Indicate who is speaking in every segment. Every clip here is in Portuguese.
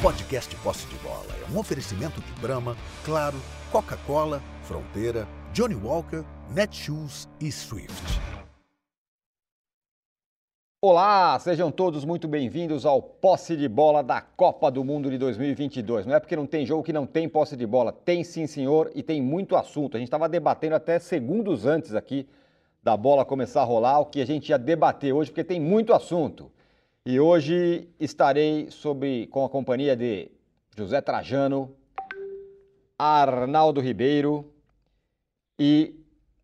Speaker 1: Podcast Posse de Bola é um oferecimento de Brahma, Claro, Coca-Cola, Fronteira, Johnny Walker, Netshoes e Swift.
Speaker 2: Olá, sejam todos muito bem-vindos ao Posse de Bola da Copa do Mundo de 2022. Não é porque não tem jogo que não tem posse de bola, tem sim, senhor, e tem muito assunto. A gente estava debatendo até segundos antes aqui da bola começar a rolar o que a gente ia debater hoje, porque tem muito assunto. E hoje estarei com a companhia de José Trajano, Arnaldo Ribeiro e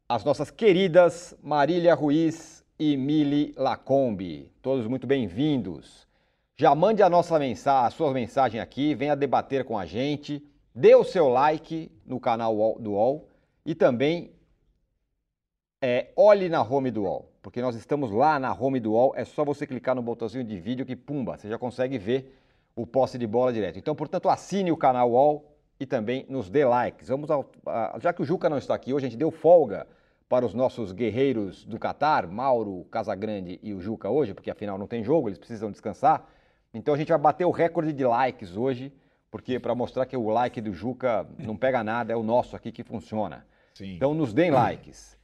Speaker 2: as nossas queridas Marília Ruiz e Mili Lacombe. Todos muito bem-vindos. Já mande a nossa mensagem, a sua mensagem aqui, venha debater com a gente, dê o seu like no canal do UOL e também é, olhe na home do UOL, porque nós estamos lá na home do UOL, é só você clicar no botãozinho de vídeo que, pumba, você já consegue ver o posse de bola direto. Então, portanto, assine o canal UOL e também nos dê likes. Vamos ao, já que o Juca não está aqui hoje, a gente deu folga para os nossos guerreiros do Catar, Mauro, Casagrande e o Juca hoje, porque afinal não tem jogo, eles precisam descansar. Então a gente vai bater o recorde de likes hoje, porque para mostrar que o like do Juca não pega nada, é o nosso aqui que funciona. Sim. Então nos deem likes.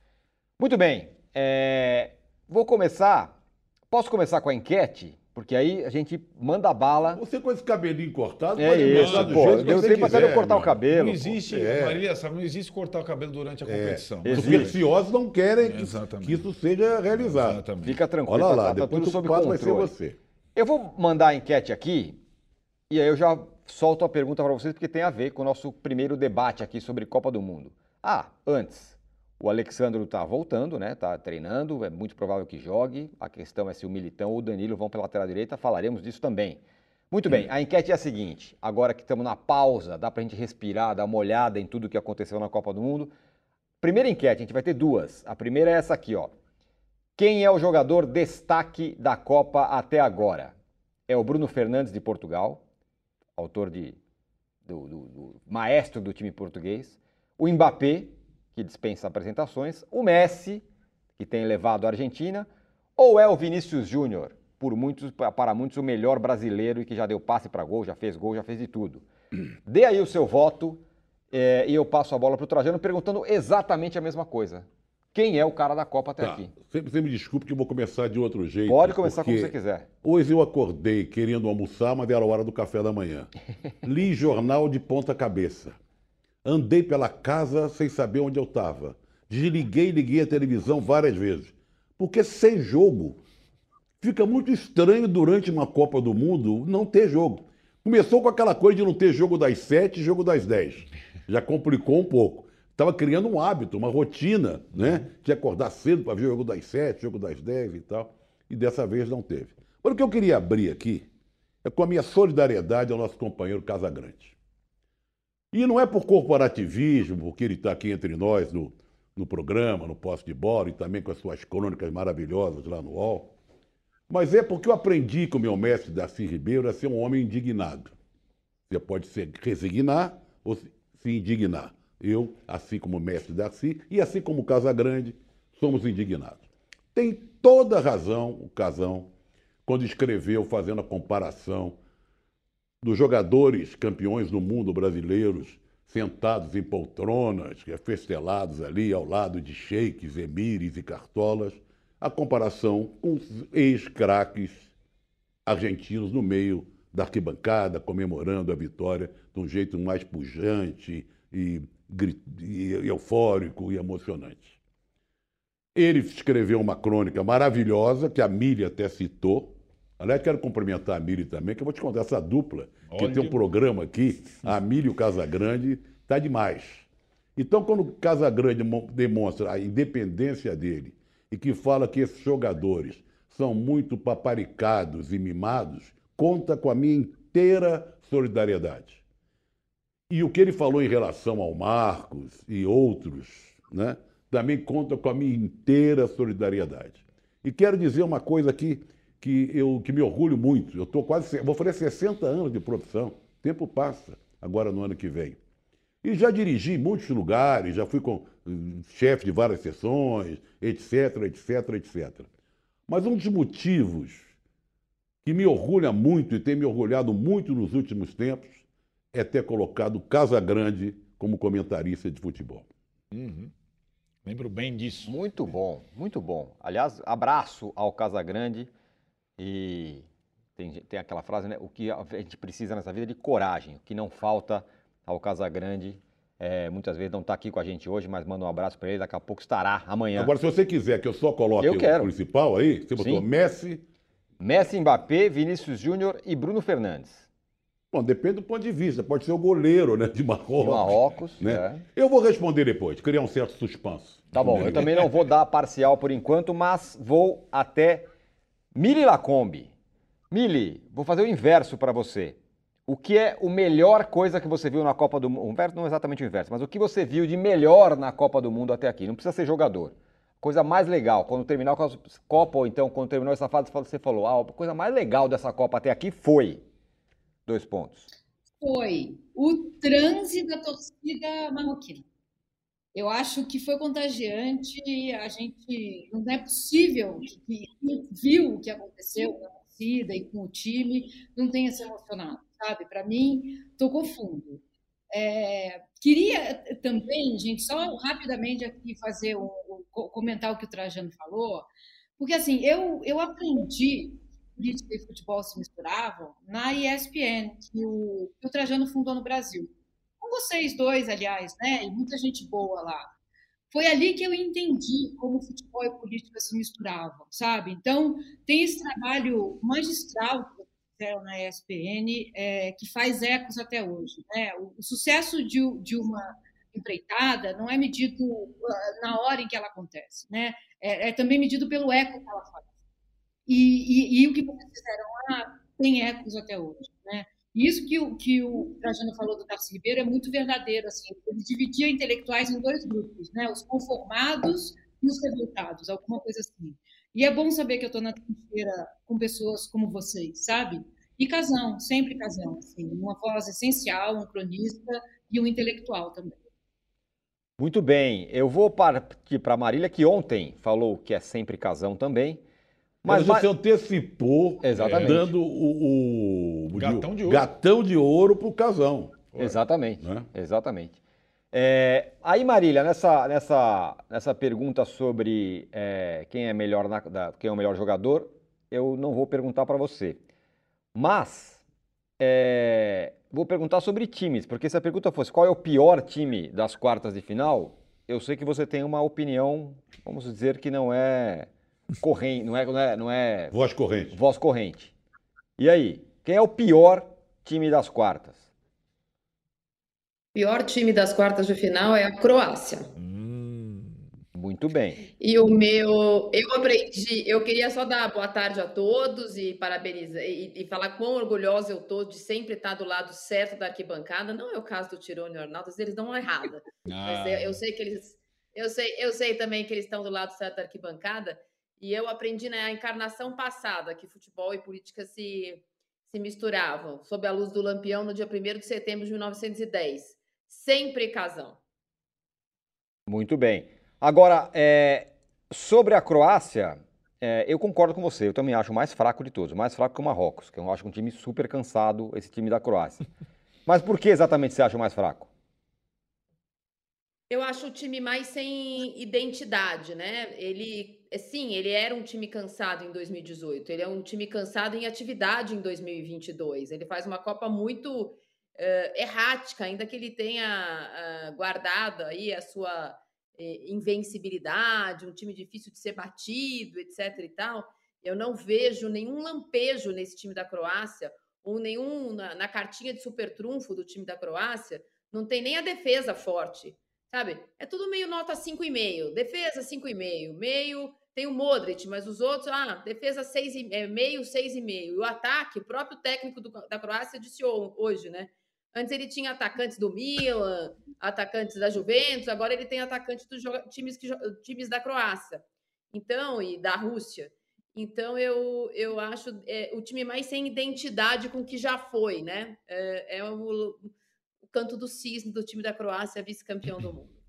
Speaker 2: Muito bem. É... Vou começar. Posso começar com a enquete? Porque aí a gente manda bala.
Speaker 3: Você com esse cabelinho cortado,
Speaker 2: é pode isso, do pô, jeito que você quiser. Eu cortar o cabelo.
Speaker 4: Não existe, é. Maria, sabe, não existe cortar o cabelo durante a é. competição.
Speaker 3: É. Os supersticiosos não querem que, que, isso seja realizado.
Speaker 2: Exatamente. Fica tranquilo.
Speaker 3: Olha lá, tá, depois tudo sob controle. vai ser você.
Speaker 2: Eu vou mandar a enquete aqui e aí eu já solto a pergunta para vocês porque tem a ver com o nosso primeiro debate aqui sobre Copa do Mundo. Ah, antes, o Alexandre está voltando, né? Está treinando, é muito provável que jogue. A questão é se o Militão ou o Danilo vão pela lateral direita, falaremos disso também. Muito bem, a enquete é a seguinte: agora que estamos na pausa, dá para a gente respirar, dar uma olhada em tudo o que aconteceu na Copa do Mundo. Primeira enquete, a gente vai ter duas. A primeira é essa aqui, ó. Quem é o jogador destaque da Copa até agora? É o Bruno Fernandes de Portugal, autor de do, do, do maestro do time português. O Mbappé, que dispensa apresentações, o Messi, que tem levado a Argentina, ou é o Vinícius Júnior, por muitos, para muitos o melhor brasileiro e que já deu passe para gol, já fez gol, já fez de tudo. Dê aí o seu voto é, e eu passo a bola para o Trajano perguntando exatamente a mesma coisa. Quem é o cara da Copa até tá. aqui?
Speaker 3: Sempre você me desculpe que eu vou começar de outro jeito.
Speaker 2: Pode começar como você quiser.
Speaker 3: Hoje eu acordei querendo almoçar, mas era a hora do café da manhã. Li jornal de ponta cabeça. Andei pela casa sem saber onde eu estava. Desliguei e liguei a televisão várias vezes. Porque sem jogo, fica muito estranho durante uma Copa do Mundo não ter jogo. Começou com aquela coisa de não ter jogo das sete e jogo das dez. Já complicou um pouco. Estava criando um hábito, uma rotina, né? De acordar cedo para ver o jogo das sete, jogo das dez e tal. E dessa vez não teve. Mas o que eu queria abrir aqui é com a minha solidariedade ao nosso companheiro Casagrande. E não é por corporativismo, porque ele está aqui entre nós no, no programa, no posto de bola e também com as suas crônicas maravilhosas lá no UOL, mas é porque eu aprendi com o meu mestre Darcy Ribeiro a ser um homem indignado. Você pode se resignar ou se indignar. Eu, assim como o mestre Darcy e assim como o Casagrande, somos indignados. Tem toda razão o Casão quando escreveu fazendo a comparação dos jogadores campeões do mundo brasileiros sentados em poltronas, festelados ali ao lado de sheiks, emires e cartolas, a comparação com os ex-craques argentinos no meio da arquibancada, comemorando a vitória de um jeito mais pujante e, e eufórico e emocionante. Ele escreveu uma crônica maravilhosa, que a Mília até citou, Aliás, quero cumprimentar a Miri também, que eu vou te contar essa dupla, que tem um programa aqui, a Miri e o Casagrande, tá demais. Então, quando o Casagrande demonstra a independência dele e que fala que esses jogadores são muito paparicados e mimados, conta com a minha inteira solidariedade. E o que ele falou em relação ao Marcos e outros, né, também conta com a minha inteira solidariedade. E quero dizer uma coisa aqui que, eu, que me orgulho muito. Eu estou quase, vou fazer 60 anos de profissão. O tempo passa, agora no ano que vem. E já dirigi em muitos lugares, já fui com hum, chefe de várias sessões, etc, etc, etc. Mas um dos motivos que me orgulha muito e tem me orgulhado muito nos últimos tempos é ter colocado Casa Grande como comentarista de futebol.
Speaker 4: Uhum. Lembro bem disso.
Speaker 2: Muito bom, muito bom. Aliás, abraço ao Casagrande e tem, tem aquela frase, né? O que a gente precisa nessa vida é de coragem. O que não falta ao Casagrande, é, muitas vezes não está aqui com a gente hoje, mas manda um abraço para ele. Daqui a pouco estará amanhã.
Speaker 3: Agora, se você quiser que eu só coloque
Speaker 2: Eu
Speaker 3: o principal aí, você botou
Speaker 2: Sim.
Speaker 3: Messi.
Speaker 2: Messi, Mbappé, Vinícius Júnior e Bruno Fernandes.
Speaker 3: Bom, depende do ponto de vista. Pode ser o goleiro, né? De Marrocos.
Speaker 2: De Marrocos,
Speaker 3: né?
Speaker 2: é.
Speaker 3: Eu vou responder depois, criar um certo suspense.
Speaker 2: Tá bom, eu também não vou dar parcial por enquanto, mas vou até Mili Lacombe. Mili, vou fazer o inverso para você. O que é o melhor coisa que você viu na Copa do Mundo? Não é exatamente o inverso, mas o que você viu de melhor na Copa do Mundo até aqui? Não precisa ser jogador. Coisa mais legal, quando terminar a Copa, ou então quando terminou essa fase, você falou, ah, a coisa mais legal dessa Copa até aqui foi. Dois pontos.
Speaker 5: Foi o transe da torcida marroquina. Eu acho que foi contagiante. A gente não é possível que viu o que aconteceu com a torcida e com o time não tenha se emocionado, sabe? Para mim, tocou fundo. É, queria também, gente, só rapidamente aqui fazer um, um, comentar o que o Trajano falou, porque assim eu eu aprendi política e futebol se misturavam na ESPN que o, que o Trajano fundou no Brasil com vocês dois, aliás, né? E muita gente boa lá. Foi ali que eu entendi como futebol e política se misturavam, sabe? Então, tem esse trabalho magistral que fizeram na ESPN, é, que faz ecos até hoje. Né? O, o sucesso de, de, uma empreitada não é medido na hora em que ela acontece, né? É, é também medido pelo eco que ela faz. E, e, e o que vocês fizeram lá tem ecos até hoje, né? Isso que o, que o Trajano falou do Darcy Ribeiro é muito verdadeiro. Assim, ele dividia intelectuais em dois grupos, né? os conformados e os revoltados, alguma coisa assim. E é bom saber que eu estou na trincheira com pessoas como vocês, sabe? E casão, sempre casão, assim, uma voz essencial, um cronista e um intelectual também.
Speaker 2: Muito bem, eu vou partir para a Marília, que ontem falou que é sempre casão também.
Speaker 3: Mas, mas você antecipou,
Speaker 2: Exatamente.
Speaker 3: dando o, o
Speaker 4: gatão de ouro,
Speaker 3: gatão de ouro para o casão.
Speaker 2: Exatamente,
Speaker 3: Né?
Speaker 2: exatamente. É, aí, Marília, nessa, nessa, nessa pergunta sobre é, quem é melhor na- da- quem é o melhor jogador, eu não vou perguntar para você. Mas é, vou perguntar sobre times, porque se a pergunta fosse qual é o pior time das quartas de final, eu sei que você tem uma opinião, vamos dizer que não é corrente, não é, não é, não é
Speaker 3: Voz corrente.
Speaker 2: voz corrente. E aí, quem é o pior time das quartas?
Speaker 6: pior time das quartas de final é a Croácia.
Speaker 2: Muito bem.
Speaker 6: E o meu, eu aprendi, eu queria só dar boa tarde a todos e parabenizar e, e falar quão orgulhosa eu tô de sempre estar do lado certo da arquibancada. Não é o caso do Tirone e o Arnaldo, eles dão uma errada. Mas eu, eu sei que eles, eu sei, eu sei também que eles estão do lado certo da arquibancada. E eu aprendi na encarnação passada que futebol e política se, se misturavam sob a luz do Lampião no dia 1 de setembro de 1910. Sempre casão.
Speaker 2: Muito bem. Agora, é, sobre a Croácia, é, eu concordo com você. Eu também acho o mais fraco de todos. Mais fraco que o Marrocos, que eu acho um time super cansado, esse time da Croácia. Mas por que exatamente você acha o mais fraco?
Speaker 6: Eu acho o time mais sem identidade, né? Ele, sim, ele era um time cansado em 2018. Ele é um time cansado em atividade em 2022. Ele faz uma Copa muito eh, errática, ainda que ele tenha ah, guardado aí a sua eh, invencibilidade, um time difícil de ser batido, etc. e tal. Eu não vejo nenhum lampejo nesse time da Croácia ou nenhum na, na cartinha de super trunfo do time da Croácia. Não tem nem a defesa forte sabe? É tudo meio nota 5,5. Defesa 5,5. Meio tem o Modric, mas os outros, ah, defesa 6 e, é, meio, 6,5. E o ataque, o próprio técnico do- da Croácia disse ho- hoje, né? Antes ele tinha atacantes do Milan, atacantes da Juventus, agora ele tem atacantes dos times, que, times da Croácia. Então, e da Rússia. Então, eu, eu acho é, o time mais sem identidade com o que já foi, né? É, é o, o canto do cisne do time da Croácia, vice-campeão do mundo.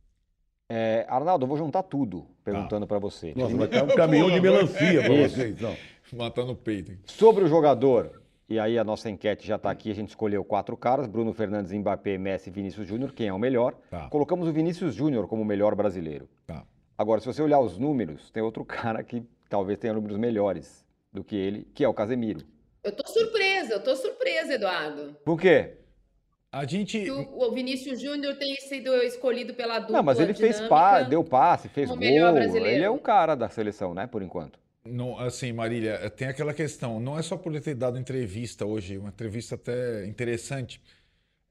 Speaker 2: É, Arnaldo, eu vou juntar tudo perguntando para você.
Speaker 3: Nossa, vai cair um caminhão de melancia para
Speaker 2: Isso.
Speaker 3: você, então.
Speaker 4: Matar no peito.
Speaker 2: Sobre o jogador, e aí a nossa enquete já está aqui, a gente escolheu quatro caras, Bruno Fernandes, Mbappé, Messi e Vinícius Júnior, quem é o melhor?
Speaker 4: Tá.
Speaker 2: Colocamos o Vinícius Júnior como o melhor brasileiro.
Speaker 4: Tá.
Speaker 2: Agora, se você olhar os números, tem outro cara que talvez tenha números melhores do que ele, que é o Casemiro.
Speaker 6: Eu tô surpresa, eu tô surpresa, Eduardo.
Speaker 2: Por quê?
Speaker 4: A gente.
Speaker 6: Que o, Vinícius Júnior tem sido escolhido pela dupla
Speaker 2: Não, mas ele fez pa, deu passe, fez gol. Ele é o cara da seleção, né, por enquanto.
Speaker 4: Não, assim, Marília, tem aquela questão. Não é só por ele ter dado entrevista hoje, uma entrevista até interessante.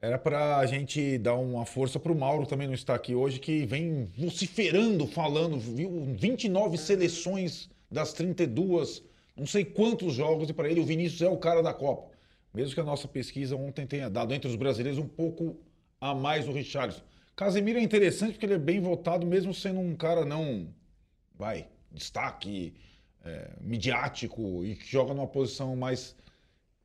Speaker 4: Era para a gente dar uma força para o Mauro também não estar aqui hoje, que vem vociferando, falando, viu 29 seleções das 32, não sei quantos jogos, e para ele o Vinícius é o cara da Copa. Mesmo que a nossa pesquisa ontem tenha dado entre os brasileiros um pouco a mais o Richarlison. Casemiro é interessante porque ele é bem votado, mesmo sendo um cara não, vai, destaque, é, midiático e que joga numa posição mais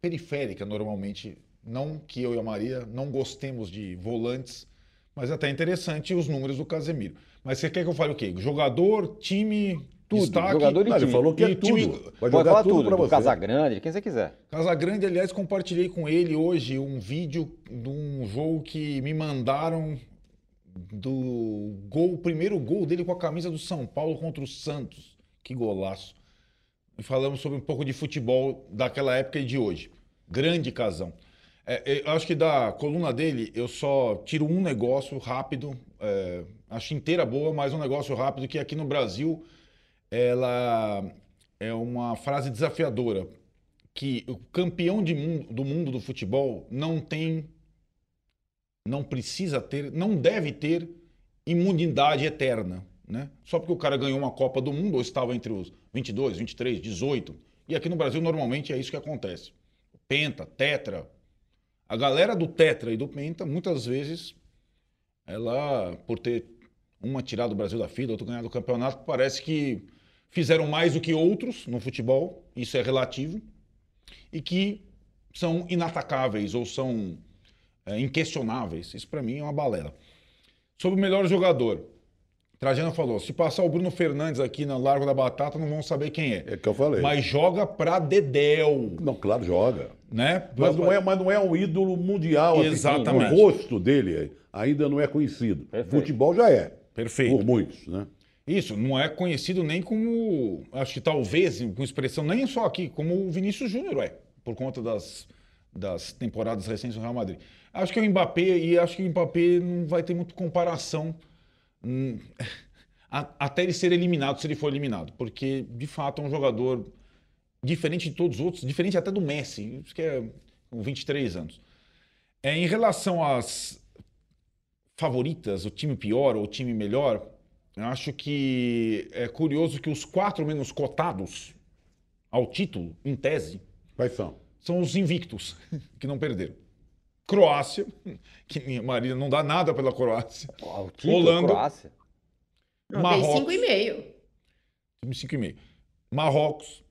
Speaker 4: periférica normalmente. Não que eu e a Maria não gostemos de volantes, mas é até interessante os números do Casemiro. Mas você quer que eu fale o quê? Jogador, time,
Speaker 2: Tudo,
Speaker 4: destaque?
Speaker 2: jogador e
Speaker 3: Não, ele
Speaker 2: time.
Speaker 3: falou que é
Speaker 4: E time-
Speaker 3: tudo. Vai
Speaker 2: Pode
Speaker 3: jogar
Speaker 2: falar
Speaker 3: tudo
Speaker 2: tudo, do
Speaker 3: você.
Speaker 2: Casagrande, quem você quiser.
Speaker 4: Casagrande, aliás, compartilhei com ele hoje um vídeo de um jogo que me mandaram do gol, o primeiro gol dele com a camisa do São Paulo contra o Santos. Que golaço. E falamos sobre um pouco de futebol daquela época e de hoje. Grande casão. É, é, eu acho que da coluna dele eu só tiro um negócio rápido, é, acho inteira boa, mas um negócio rápido que aqui no Brasil ela é uma frase desafiadora que o campeão mundo- do mundo do futebol não tem, não precisa ter, não deve ter imunidade eterna, né? Só porque o cara ganhou uma Copa do Mundo ou estava entre os 22, 23, 18. E aqui no Brasil normalmente é isso que acontece. Penta, tetra. A galera do tetra e do penta, muitas vezes, ela, por ter uma tirado o Brasil da fila, outra ganhado o campeonato, parece que fizeram mais do que outros no futebol, isso é relativo, e que são inatacáveis ou são é, inquestionáveis. Isso para mim é uma balela. Sobre o melhor jogador, Trajano falou: se passar o Bruno Fernandes aqui na Largo da Batata, não vão saber quem é.
Speaker 3: É que eu falei.
Speaker 4: Mas joga pra Dedéu,
Speaker 3: Não, claro, joga.
Speaker 4: né?
Speaker 3: Mas não, é, mas não é um ídolo mundial. assim.
Speaker 4: Exatamente.
Speaker 3: O rosto dele ainda não é conhecido.
Speaker 2: Perfeito.
Speaker 3: Futebol já é.
Speaker 4: Perfeito.
Speaker 3: Por muitos, né?
Speaker 4: Isso, não é conhecido nem como, acho que talvez, com expressão, nem só aqui, como o Vinícius Júnior é, por conta das, das temporadas recentes do Real Madrid. Acho que o Mbappé, e acho que o Mbappé não vai ter muita comparação hum, até ele ser eliminado, se ele for eliminado, porque de fato é um jogador diferente de todos os outros, diferente até do Messi, que é com 23 anos. É, em relação às favoritas, o time pior ou o time melhor, eu acho que é curioso que os quatro menos cotados ao título, em tese,
Speaker 3: Quais são?
Speaker 4: são os invictos, que não perderam. Croácia, que minha Maria não dá nada pela Croácia.
Speaker 2: Título,
Speaker 4: Holanda.
Speaker 2: Croácia.
Speaker 6: Não,
Speaker 4: Marrocos.
Speaker 6: Dei 5,5.
Speaker 4: Time 5,5. Marrocos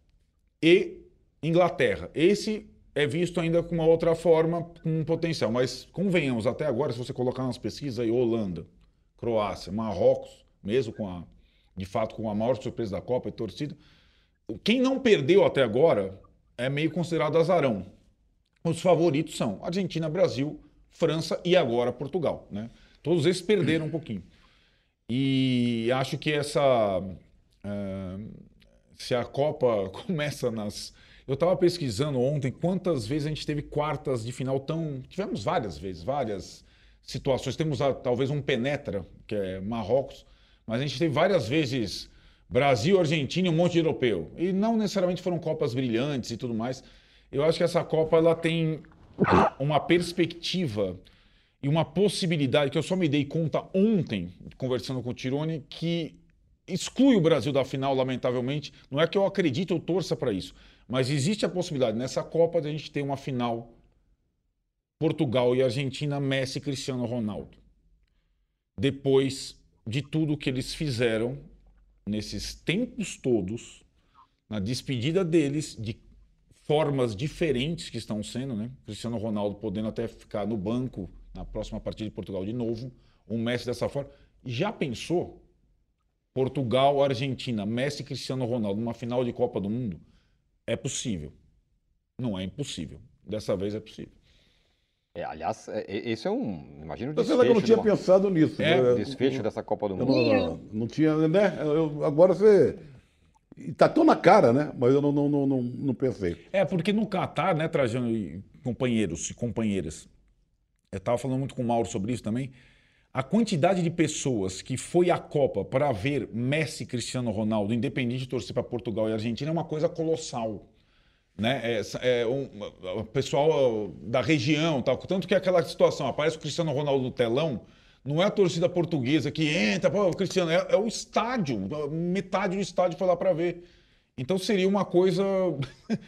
Speaker 4: e Inglaterra. Esse é visto ainda com uma outra forma, com um potencial. Mas convenhamos, até agora, se você colocar nas pesquisas aí, Holanda, Croácia, Marrocos, mesmo com a, de fato, com a maior surpresa da Copa e torcida, quem não perdeu até agora é meio considerado azarão. Os favoritos são Argentina, Brasil, França e agora Portugal. Né? Todos esses perderam um pouquinho. E acho que essa. eh, se a Copa começa nas. Eu estava pesquisando ontem quantas vezes a gente teve quartas de final tão. Tivemos várias vezes, várias situações. Temos ah, talvez um penetra, que é Marrocos, mas a gente teve várias vezes Brasil, Argentina e um monte de europeu. E não necessariamente foram Copas brilhantes e tudo mais. Eu acho que essa Copa ela tem uma perspectiva e uma possibilidade que eu só me dei conta ontem, conversando com o Tirone, que exclui o Brasil da final, lamentavelmente. Não é que eu acredite ou torça para isso, mas existe a possibilidade nessa Copa de a gente ter uma final Portugal e Argentina, Messi e Cristiano Ronaldo. Depois de tudo que eles fizeram nesses tempos todos, na despedida deles, de formas diferentes que estão sendo, né? Cristiano Ronaldo podendo até ficar no banco na próxima partida de Portugal de novo, o Messi dessa forma. Já pensou Portugal, Argentina, Messi e Cristiano Ronaldo numa final de Copa do Mundo? É possível. Não é impossível. Dessa vez é possível.
Speaker 2: É, aliás, é, é, esse é um. Imagina o
Speaker 3: Você
Speaker 2: desfecho.
Speaker 3: sabe que eu não tinha
Speaker 2: uma-
Speaker 3: pensado nisso.
Speaker 4: É,
Speaker 3: né?
Speaker 2: desfecho dessa Copa do
Speaker 3: Eu
Speaker 2: Mundo.
Speaker 3: não, não, não tinha, né? Eu- agora você. e Tá tão na cara, né? Mas eu não, não, não, não, não pensei.
Speaker 4: É, porque no Catar, né, Trajano e companheiros e companheiras, eu estava falando muito com o Mauro sobre isso também, a quantidade de pessoas que foi à Copa para ver Messi e Cristiano Ronaldo, independente de torcer para Portugal e Argentina, é uma coisa colossal. Né? É, é um, o pessoal da região, tal. tanto que aquela situação, aparece o Cristiano Ronaldo no telão, não é a torcida portuguesa que entra, pô, Cristiano, é, é o estádio, metade do estádio foi lá para ver. Então seria uma coisa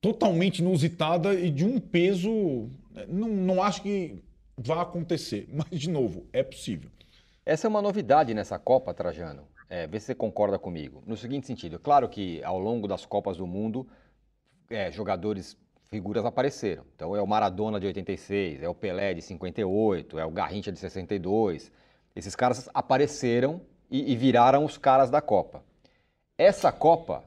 Speaker 4: totalmente inusitada e de um peso. Não, não acho que vá acontecer, mas de novo, é possível.
Speaker 2: Essa é uma novidade nessa Copa, Trajano. É, vê se você concorda comigo. No seguinte sentido, é claro que ao longo das Copas do Mundo, é, jogadores, figuras apareceram. Então é o Maradona de 86, é o Pelé de 58, é o Garrincha de 62. Esses caras apareceram e, e viraram os caras da Copa. Essa Copa,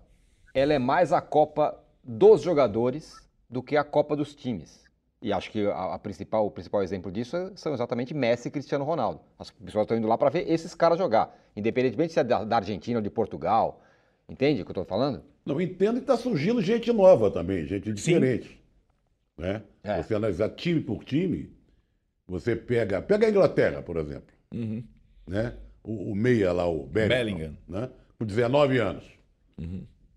Speaker 2: ela é mais a Copa dos jogadores do que a Copa dos times. E acho que a, a principal, o principal exemplo disso é- são exatamente Messi e Cristiano Ronaldo. As pessoas estão indo lá para ver esses caras jogar, independentemente se é da, da Argentina ou de Portugal. Entende o que eu estou falando?
Speaker 3: Não, entendo que está surgindo gente nova também, gente diferente. Né?
Speaker 2: É.
Speaker 3: Você analisar time por time, você pega. Pega a Inglaterra, por exemplo. Né? O, o meia lá, o Bellingham.
Speaker 4: Bellingham.
Speaker 3: Né? Com 19 anos.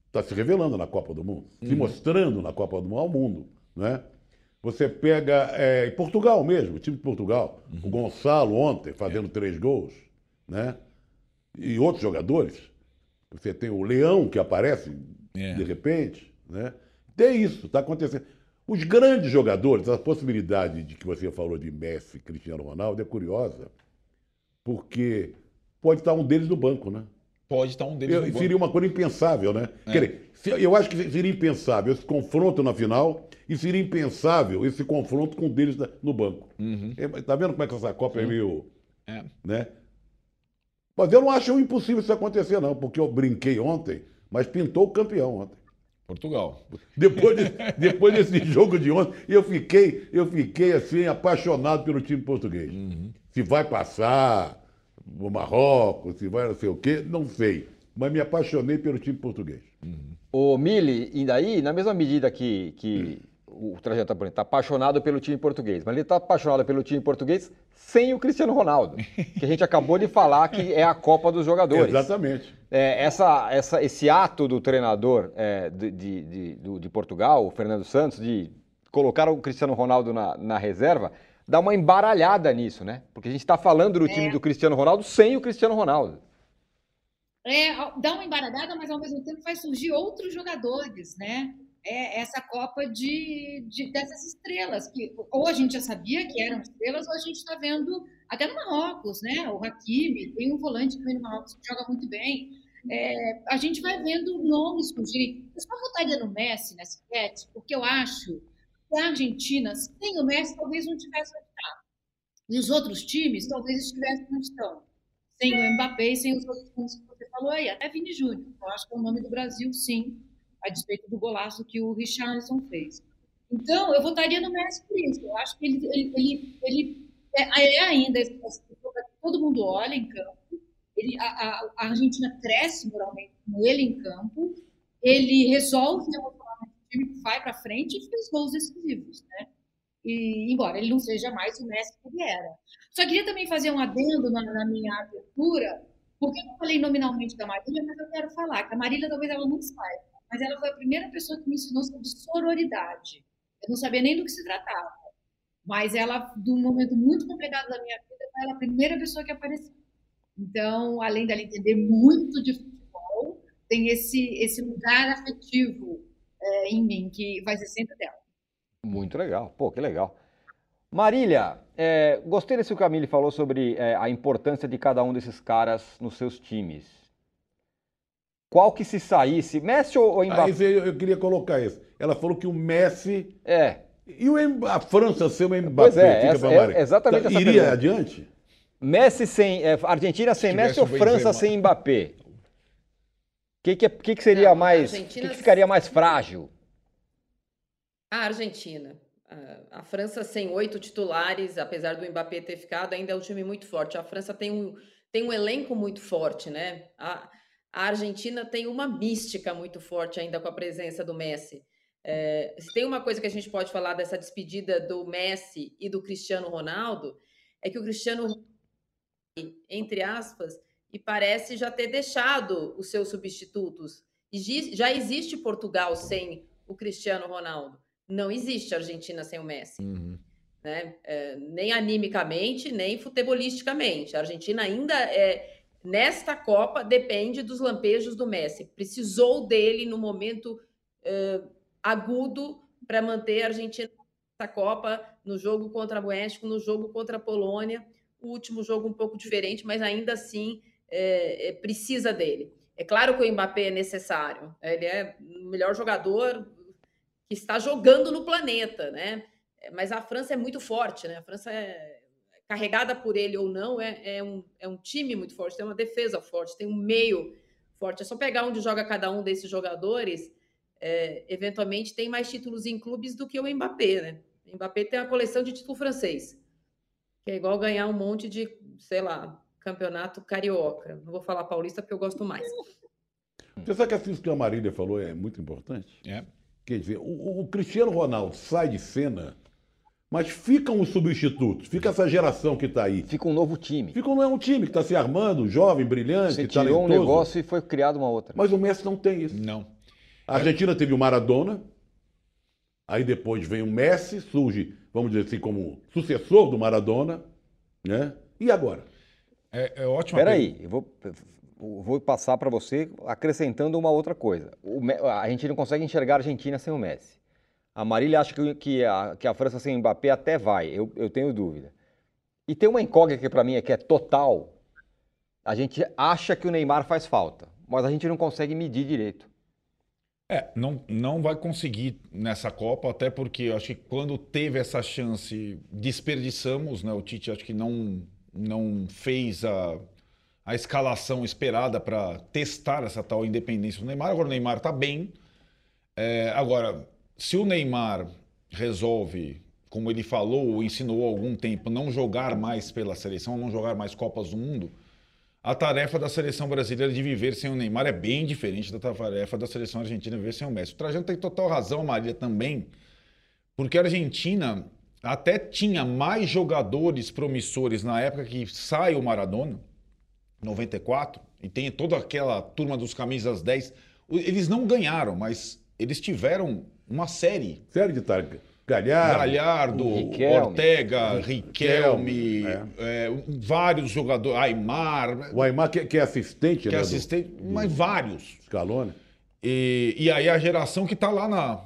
Speaker 3: Está se revelando na Copa do Mundo, se mostrando na Copa do Mundo ao mundo. Né? Você pega é, em Portugal mesmo, o time de Portugal, o Gonçalo ontem fazendo três gols, né? E outros jogadores. Você tem o Leão que aparece
Speaker 4: É.
Speaker 3: de repente, né? Tem isso, está acontecendo. Os grandes jogadores, a possibilidade de que você falou de Messi, Cristiano Ronaldo é curiosa, porque pode estar um deles no banco, né?
Speaker 4: Pode estar um deles
Speaker 3: Eu-
Speaker 4: no banco.
Speaker 3: seria uma coisa impensável, né? Quer dizer, se- eu acho que seria impensável esse confronto na final e seria impensável esse confronto com um deles no banco. É, mas tá vendo como é que essa Copa é meio.
Speaker 4: É.
Speaker 3: Né? Mas eu não acho impossível isso acontecer, não, porque eu brinquei ontem, mas pintou o campeão ontem.
Speaker 4: Portugal.
Speaker 3: Depois, de- depois desse jogo de ontem, eu fiquei, eu fiquei assim, apaixonado pelo time português. Se vai passar o Marrocos, se vai não sei o quê, não sei. Mas me apaixonei pelo time português.
Speaker 2: O Mili, e daí, na mesma medida que, que o Trajano está tá apaixonado pelo time português, mas ele está apaixonado pelo time português sem o Cristiano Ronaldo, que a gente acabou de falar que é a Copa dos Jogadores.
Speaker 3: Exatamente.
Speaker 2: É, essa, essa, esse ato do treinador é, de, de, de, de Portugal, o Fernando Santos, de colocar o Cristiano Ronaldo na, na reserva, dá uma embaralhada nisso, né? Porque a gente está falando do time do Cristiano Ronaldo sem o Cristiano Ronaldo.
Speaker 5: É, dá uma embaralhada, mas ao mesmo tempo vai surgir outros jogadores, né? É essa Copa de, de- dessas estrelas, que ou a gente já sabia que eram estrelas, ou a gente está vendo até no Marrocos, né? O Hakimi, tem um volante também no Marrocos que joga muito bem. É, a gente vai vendo nomes surgirem. Eu só votaria no Messi nessa enquete, porque eu acho que a Argentina, sem o Messi, talvez não tivesse onde estar. E os outros times talvez estivessem onde estão sem o Mbappé e sem os outros nomes que você falou aí, até Vini Júnior. Eu acho que é o nome do Brasil, sim, a despeito do golaço que o Richarlison fez. Então, eu votaria no Messi por isso. Eu acho que ele, ele, ele, ele é, é ainda todo mundo olha em campo. Ele, a, a, Argentina cresce moralmente com ele em campo. Ele resolve emocionalmente o time, vai para frente e fez gols decisivos, né? E, embora ele não seja mais o Messi que ele era. Só queria também fazer um adendo na, na minha abertura, porque eu falei nominalmente da Marília, mas eu quero falar que a Marília talvez ela não saiba, mas ela foi a primeira pessoa que me ensinou sobre sororidade. Eu não sabia nem do que se tratava, mas ela, de um momento muito complicado da minha vida, foi a primeira pessoa que apareceu. Então, além dela entender muito de futebol, tem esse, esse lugar afetivo é, em mim, que vai ser sempre dela.
Speaker 2: Muito legal. Pô, que legal. Marília, é, gostei desse que o Camille falou sobre é, a importância de cada um desses caras nos seus times. Qual que se saísse, Messi ou, ou
Speaker 3: Aí
Speaker 2: Mbappé?
Speaker 3: você- eu queria colocar isso. Ela falou que o Messi
Speaker 2: É,
Speaker 3: e o Mb- a França ser o Mbappé.
Speaker 2: Pois é,
Speaker 3: fica
Speaker 2: essa- é exatamente
Speaker 3: Então,
Speaker 2: essa
Speaker 3: Iria
Speaker 2: pergunta.
Speaker 3: adiante?
Speaker 2: Messi sem, é, Argentina sem
Speaker 4: Se
Speaker 2: Messi ou
Speaker 4: o
Speaker 2: França
Speaker 4: Benzema.
Speaker 2: sem Mbappé? que, que, que, que seria
Speaker 6: Não,
Speaker 2: mais. O
Speaker 6: Argentina-
Speaker 2: que, que ficaria mais frágil?
Speaker 6: A Argentina. A- A França sem oito titulares, apesar do Mbappé ter ficado, ainda é um time muito forte. A França tem um, tem um elenco muito forte, né? A, a Argentina tem uma mística muito forte ainda com a presença do Messi. É, se tem uma coisa que a gente pode falar dessa despedida do Messi e do Cristiano Ronaldo, é que o Cristiano, entre aspas, e parece já ter deixado os seus substitutos. E Já existe Portugal sem o Cristiano Ronaldo. Não existe Argentina sem o Messi
Speaker 4: Uhum.
Speaker 6: né? É, nem animicamente, nem futebolisticamente. A Argentina ainda é nesta Copa depende dos lampejos do Messi. Precisou dele no momento eh, agudo para manter a Argentina nessa Copa no jogo contra o México, no jogo contra a Polônia. O último jogo um pouco diferente, mas ainda assim eh, eh, precisa dele. É claro que o Mbappé é necessário. Ele é o melhor jogador que está jogando no planeta, né? É, Mas a França é muito forte, né? A França é carregada por ele ou não, é, é, um, é um time muito forte, tem uma defesa forte, tem um meio forte. É só pegar onde joga cada um desses jogadores, é, eventualmente tem mais títulos em clubes do que o Mbappé, né? O Mbappé tem uma coleção de título francês, que é igual ganhar um monte de, sei lá, campeonato carioca. Não vou falar paulista porque eu gosto mais.
Speaker 3: Você sabe que isso que a Marília falou é muito importante?
Speaker 4: É.
Speaker 3: Quer dizer, o, o Cristiano Ronaldo sai de cena, mas ficam os substitutos, fica essa geração que está aí.
Speaker 2: Fica um novo time.
Speaker 3: Fica não é um time que está se armando, jovem, brilhante,
Speaker 2: Você
Speaker 3: talentoso.
Speaker 2: tirou um negócio e foi criado uma outra.
Speaker 3: Mas o Messi não tem isso.
Speaker 4: Não.
Speaker 3: A Argentina teve o Maradona, aí depois vem o Messi, surge, vamos dizer assim, como sucessor do Maradona, né? E agora?
Speaker 4: É, é ótimo.
Speaker 2: Espera aí, eu vou, vou passar para você acrescentando uma outra coisa. O a gente não consegue enxergar a Argentina sem o Messi. A Marília acha que, que a, que a França sem Mbappé até vai, eu, eu tenho dúvida. E tem uma incógnita que para mim é que é total. A gente acha que o Neymar faz falta, mas a gente não consegue medir direito.
Speaker 4: É, não, não vai conseguir nessa Copa, até porque eu acho que quando teve essa chance, desperdiçamos, né? O Tite acho que não, não fez a, a escalação esperada para testar essa tal independência do Neymar. Agora o Neymar está bem. É, agora, se o Neymar resolve, como ele falou ou ensinou há algum tempo, não jogar mais pela seleção, não jogar mais Copas do Mundo, a tarefa da seleção brasileira de viver sem o Neymar é bem diferente da tarefa da seleção argentina de viver sem o Messi. O Trajano tem total razão, a Maria também, porque a Argentina até tinha mais jogadores promissores na época que sai o Maradona, 94, e tem toda aquela turma dos camisas 10. O- Eles não ganharam, mas eles tiveram uma série.
Speaker 3: Série de tar... Galhardo.
Speaker 4: Galhardo,
Speaker 2: Riquelme.
Speaker 4: Ortega, Riquelme,
Speaker 3: é.
Speaker 4: é, vários jogadores, Aymar,
Speaker 3: O Aymar, que, que é assistente,
Speaker 4: que
Speaker 3: né?
Speaker 4: é
Speaker 3: do
Speaker 4: assistente, mas vários.
Speaker 3: Scaloni.
Speaker 4: E, e aí a geração que está lá na.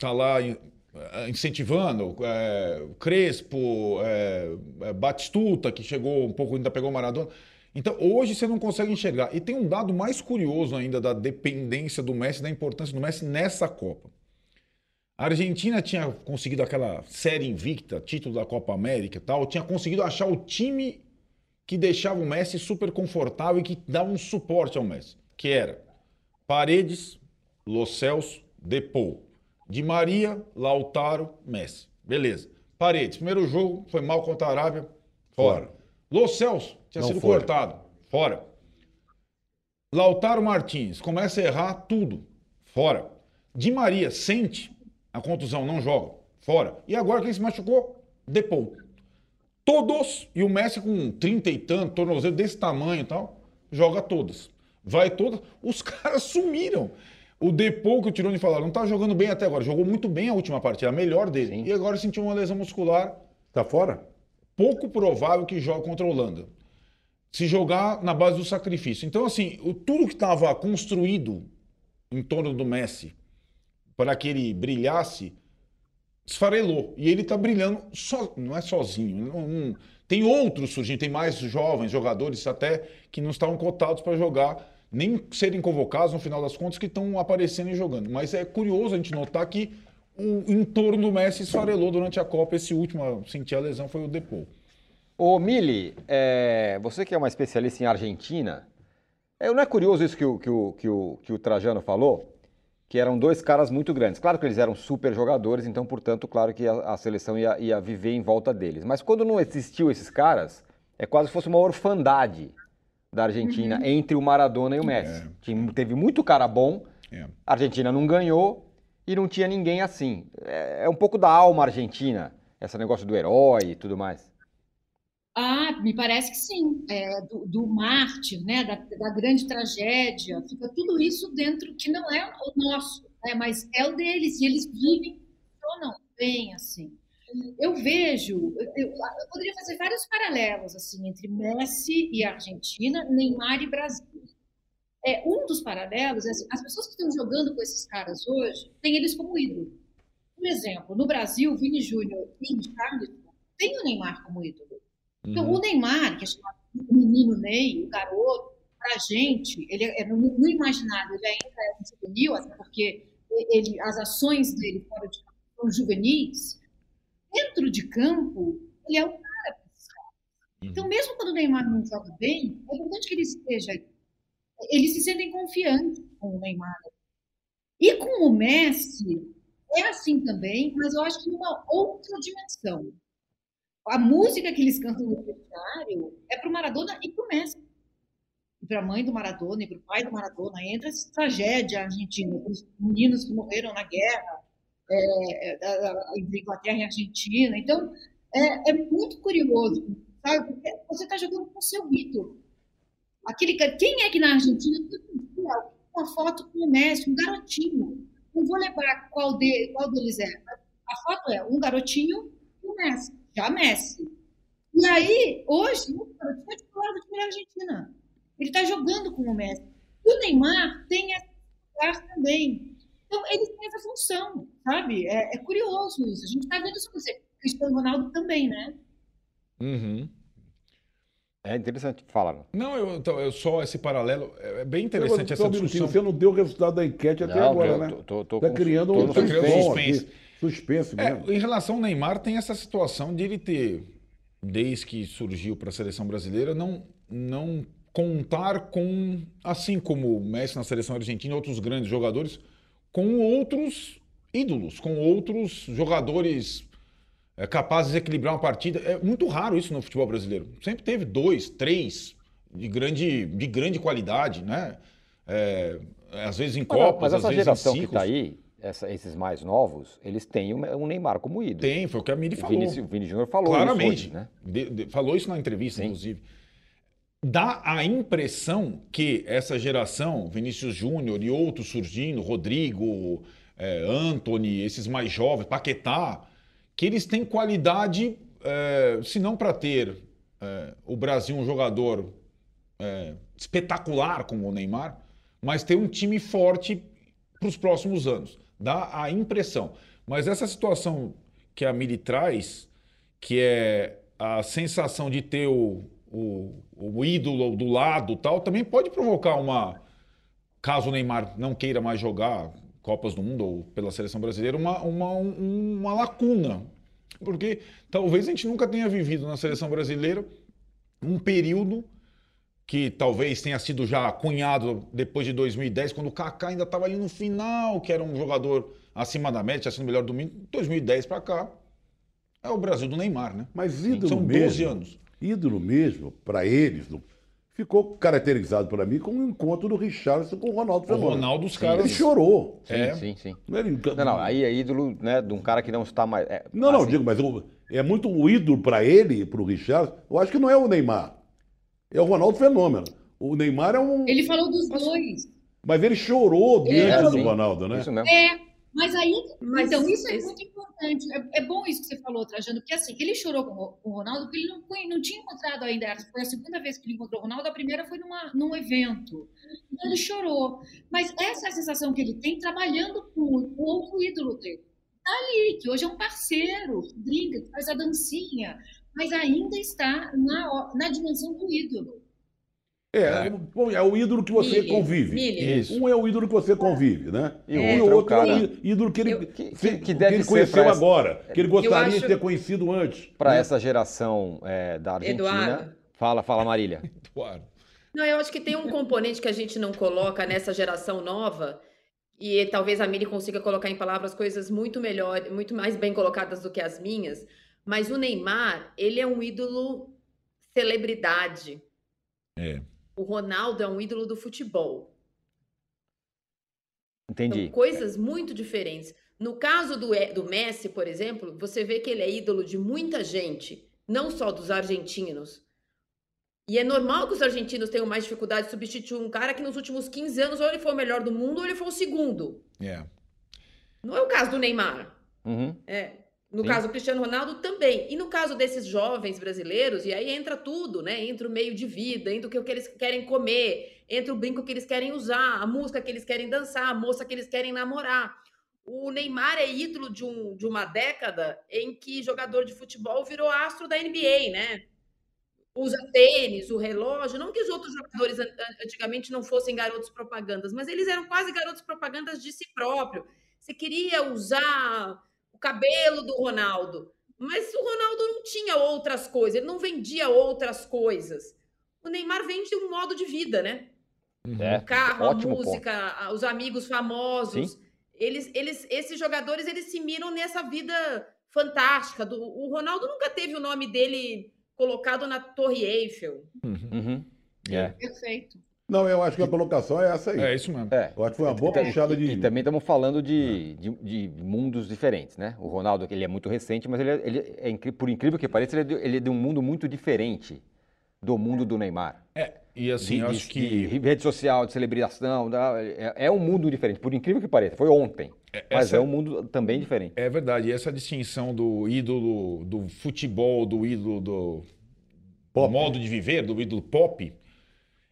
Speaker 4: tá lá eh, incentivando, é, Crespo, é, é, Batistuta, que chegou um pouco, ainda pegou o Maradona. Então, hoje você não consegue enxergar. E tem um dado mais curioso ainda da dependência do Messi, da importância do Messi nessa Copa. A Argentina tinha conseguido aquela série invicta, título da Copa América e tal, tinha conseguido achar o time que deixava o Messi super confortável e que dava um suporte ao Messi, que era Paredes, Lo Celso, Depou, Di Maria, Lautaro, Messi. Beleza. Paredes, primeiro jogo, foi mal contra a Arábia, fora.
Speaker 3: Fora.
Speaker 4: Lo Celso, tinha
Speaker 3: Não
Speaker 4: sido
Speaker 3: foi.
Speaker 4: cortado, fora. Lautaro Martins, começa a errar tudo, fora. Di Maria, sente a contusão, não joga, fora. E agora quem se machucou? Depou. Todos, e o Messi com 30 e tanto, tornozelo desse tamanho e tal, joga todas. Vai todas. Os caras sumiram. O Depou que o Tirone falou, não tá jogando bem até agora. Jogou muito bem a última partida, a melhor dele.
Speaker 2: Sim.
Speaker 4: E agora sentiu uma lesão muscular
Speaker 3: Tá fora?
Speaker 4: pouco provável que jogue contra a Holanda. Se jogar na base do sacrifício. Então, assim, o, tudo que estava construído em torno do Messi para que ele brilhasse, esfarelou. E ele está brilhando, só, não é sozinho. não- não- tem outros surgindo, tem mais jovens jogadores até que não estavam cotados para jogar, nem serem convocados no final das contas, que estão aparecendo e jogando. Mas é curioso a gente notar que o entorno do Messi esfarelou durante a Copa. Esse último sentir a lesão foi o Depou.
Speaker 2: Ô, Mili, é, você que é uma especialista em Argentina, É, não é curioso isso que o, que, o, que, o, que o Trajano falou? Que eram dois caras muito grandes. Claro que eles eram super jogadores, então, portanto, claro que a, a seleção ia, ia viver em volta deles. Mas quando não existiu esses caras, é quase se fosse uma orfandade da Argentina entre o Maradona e o Messi. Tinha- Teve muito cara bom,
Speaker 4: É.
Speaker 2: a Argentina não ganhou e não tinha ninguém assim. É, é um pouco da alma argentina, esse negócio do herói e tudo mais.
Speaker 5: Ah, me parece que sim. É, do, do né, da, da grande tragédia, fica tudo isso dentro, que não é o nosso, né, mas é o deles, e eles vivem, funcionam bem assim. Eu vejo, eu, eu- poderia fazer vários paralelos assim entre Messi e Argentina, Neymar e Brasil. É, um dos paralelos é as pessoas que estão jogando com esses caras hoje têm eles como ídolo. Por exemplo, no Brasil, Vini Júnior e Richarlison têm o Neymar como ídolo. Então, o Neymar, que é chamado menino Ney, o garoto, para a gente, ele é, no, no imaginário, ele ainda é um juvenil, até porque ele, as ações dele fora de campo são juvenis. Dentro de campo, ele é o cara esses caras. Então, mesmo quando o Neymar não joga bem, é importante que ele esteja. Eles se sentem confiantes com o Neymar. E com o Messi, é assim também, mas eu acho que numa outra dimensão a música que eles cantam no vestiário é para o Maradona e para o Messi. Para a mãe do Maradona e para o pai do Maradona. Entra essa tragédia argentina, os meninos que morreram na guerra é, é, entre Inglaterra e Argentina. Então, é, é muito curioso, sabe? Porque você está jogando com o seu ídolo. Aquele, quem é que na Argentina uma foto com o Messi, um garotinho? Não vou lembrar qual, de, qual deles é. A foto é um garotinho e o Messi. Já Messi. E aí, hoje, o é titular do time da Argentina. Ele está jogando com o Messi. E o Neymar tem essa lugar também. Então, eles têm essa função, sabe? É, é curioso isso. A gente está vendo isso acontecer. Cristiano Ronaldo também, né?
Speaker 4: Uhum.
Speaker 2: É interessante. Fala. Arnaldo.
Speaker 4: Não, eu, então, eu só esse paralelo. É é bem interessante
Speaker 3: Só
Speaker 4: essa
Speaker 3: um minutinho,
Speaker 4: discussão.
Speaker 3: Você não deu o resultado da enquete até
Speaker 2: Não,
Speaker 3: agora,
Speaker 2: eu
Speaker 3: né?
Speaker 2: tô- tô- tô
Speaker 3: tá criando um
Speaker 4: Tá
Speaker 3: suspense,
Speaker 4: suspense.
Speaker 3: Aqui. Suspense
Speaker 4: É,
Speaker 3: mesmo.
Speaker 4: em relação ao Neymar, tem essa situação de ele ter, desde que surgiu para a seleção brasileira, não, não contar com, assim como o Messi na seleção argentina e outros grandes jogadores, com outros ídolos, com outros jogadores é, capazes de equilibrar uma partida. É muito raro isso no futebol brasileiro. Sempre teve dois, três de grande, de grande qualidade, né? É, às vezes em
Speaker 2: Mas,
Speaker 4: Copas,
Speaker 2: mas
Speaker 4: às
Speaker 2: essa
Speaker 4: vezes
Speaker 2: geração
Speaker 4: em
Speaker 2: que
Speaker 4: ciclos.
Speaker 2: está aí, essa- esses mais novos, eles têm o Neymar como ídolo.
Speaker 4: Tem, foi o que a Miri falou.
Speaker 2: O Vini Júnior falou
Speaker 4: Claramente.
Speaker 2: isso hoje, né?
Speaker 4: De- de- falou isso na entrevista,
Speaker 2: Sim.
Speaker 4: inclusive. Dá a impressão que essa geração, Vinícius Júnior e outros surgindo, Rodrigo, é, Anthony, esses mais jovens, Paquetá, que eles têm qualidade, é, se não para ter é, o Brasil um jogador é, espetacular como o Neymar, mas ter um time forte para os próximos anos. Dá a impressão. Mas essa situação que a Mili traz, que é a sensação de ter o, o, o ídolo do lado tal, também pode provocar uma. Caso o Neymar não queira mais jogar Copas do Mundo ou pela seleção brasileira, uma, uma, um- uma lacuna. Porque talvez a gente nunca tenha vivido na seleção brasileira um período que talvez tenha sido já cunhado depois de 2010, quando o Kaká ainda estava ali no final, que era um jogador acima da média, tinha sido o melhor do mundo. 2010 para cá, é o Brasil do Neymar, né?
Speaker 3: Mas ídolo
Speaker 4: São 12
Speaker 3: mesmo,
Speaker 4: anos.
Speaker 3: ídolo mesmo, para eles, não- ficou caracterizado para mim como um encontro do Richarlison com o Ronaldo
Speaker 4: O
Speaker 3: Fenômeno.
Speaker 4: Ronaldo, os
Speaker 3: Ele
Speaker 4: caras.
Speaker 3: chorou.
Speaker 2: Sim,
Speaker 4: É.
Speaker 2: sim, sim.
Speaker 3: Não, ele-
Speaker 2: Não, não, aí é ídolo né, de um cara que não está mais. é,
Speaker 3: Não, não,
Speaker 2: assim,
Speaker 3: digo, mas o- é muito o ídolo para ele, para o Richard. Eu acho que não é o Neymar. É o Ronaldo Fenômeno. O Neymar é um.
Speaker 5: Ele falou dos dois.
Speaker 3: Mas ele chorou diante do
Speaker 2: sim.
Speaker 3: Ronaldo, né?
Speaker 2: Isso mesmo.
Speaker 5: É, mas aí,
Speaker 6: Mas
Speaker 5: então, isso é
Speaker 6: esse-
Speaker 5: muito importante. É, é bom isso que você falou, Trajano, porque assim, ele chorou com, o- com o Ronaldo, porque ele não, não tinha encontrado ainda. Foi a segunda vez que ele encontrou o Ronaldo, a primeira foi numa, num evento. Então ele chorou. Mas essa é a sensação que ele tem trabalhando com o com outro ídolo dele. Tá ali, que hoje é um parceiro, que brinca, que faz a dancinha, mas ainda está na, na dimensão do ídolo.
Speaker 3: É, bom, é o ídolo que você convive.
Speaker 2: Isso.
Speaker 3: Um é o ídolo que você convive, né?
Speaker 2: E o outro é o
Speaker 3: outro é
Speaker 2: cara-
Speaker 3: o ídolo que ele,
Speaker 6: Eu-
Speaker 2: que-
Speaker 3: fe-
Speaker 2: que deve
Speaker 3: ele
Speaker 2: ser
Speaker 3: conheceu
Speaker 2: essa-
Speaker 3: agora, que ele gostaria
Speaker 6: acho-
Speaker 3: de ter conhecido antes.
Speaker 2: Para
Speaker 3: né?
Speaker 2: essa geração é, da Argentina.
Speaker 6: Eduardo.
Speaker 2: Fala, fala, Marília.
Speaker 4: Eduardo.
Speaker 6: Não, eu acho que tem um componente que a gente não coloca nessa geração nova, e talvez a Miri consiga colocar em palavras coisas muito melhor, muito mais bem colocadas do que as minhas, mas o Neymar, ele é um ídolo celebridade.
Speaker 4: É.
Speaker 6: O Ronaldo é um ídolo do futebol.
Speaker 2: Entendi.
Speaker 6: São coisas muito diferentes. No caso do, do Messi, por exemplo, você vê que ele é ídolo de muita gente, não só dos argentinos. E é normal que os argentinos tenham mais dificuldade de substituir um cara que nos últimos 15 anos ou ele foi o melhor do mundo ou ele foi o segundo.
Speaker 4: É.
Speaker 6: Não é o caso do Neymar.
Speaker 2: Uhum.
Speaker 6: É. No
Speaker 2: Sim.
Speaker 6: caso do Cristiano Ronaldo também. E no caso desses jovens brasileiros, e aí entra tudo, né? Entra o meio de vida, entra o que, eles querem comer, entra o brinco que eles querem usar, a música que eles querem dançar, a moça que eles querem namorar. O Neymar é ídolo de, um, de uma década em que jogador de futebol virou astro da NBA, né? Usa tênis, o relógio. Não que os outros jogadores an- an- antigamente não fossem garotos propagandas, mas eles eram quase garotos propagandas de si próprio. Você queria usar cabelo do Ronaldo, mas o Ronaldo não tinha outras coisas, ele não vendia outras coisas. O Neymar vende um modo de vida, né?
Speaker 2: É,
Speaker 6: O carro,
Speaker 2: ótimo
Speaker 6: a música, a- os amigos famosos. Eles, eles, esses jogadores, eles se miram nessa vida fantástica. Do, o Ronaldo nunca teve o nome dele colocado na Torre Eiffel.
Speaker 2: Uhum. É.
Speaker 5: Perfeito.
Speaker 3: Não, eu acho que a colocação é essa aí.
Speaker 4: É isso mesmo.
Speaker 2: É.
Speaker 3: Eu acho que foi uma boa
Speaker 2: E-
Speaker 3: puxada
Speaker 2: e,
Speaker 3: de.
Speaker 2: e também estamos falando de, de, de mundos diferentes, né? O Ronaldo, ele é muito recente, mas ele, é, ele é por incrível que pareça, ele é, de, ele é de um mundo muito diferente do mundo do Neymar.
Speaker 4: É, e assim,
Speaker 2: de,
Speaker 4: eu
Speaker 2: de-
Speaker 4: acho que.
Speaker 2: de rede social, de celebração, da- é, é um mundo diferente, por incrível que pareça. Foi ontem, mas
Speaker 4: essa-
Speaker 2: é um mundo também diferente.
Speaker 4: É verdade, e essa distinção do ídolo do futebol, do ídolo do
Speaker 3: Pop.
Speaker 4: modo de viver, do ídolo pop,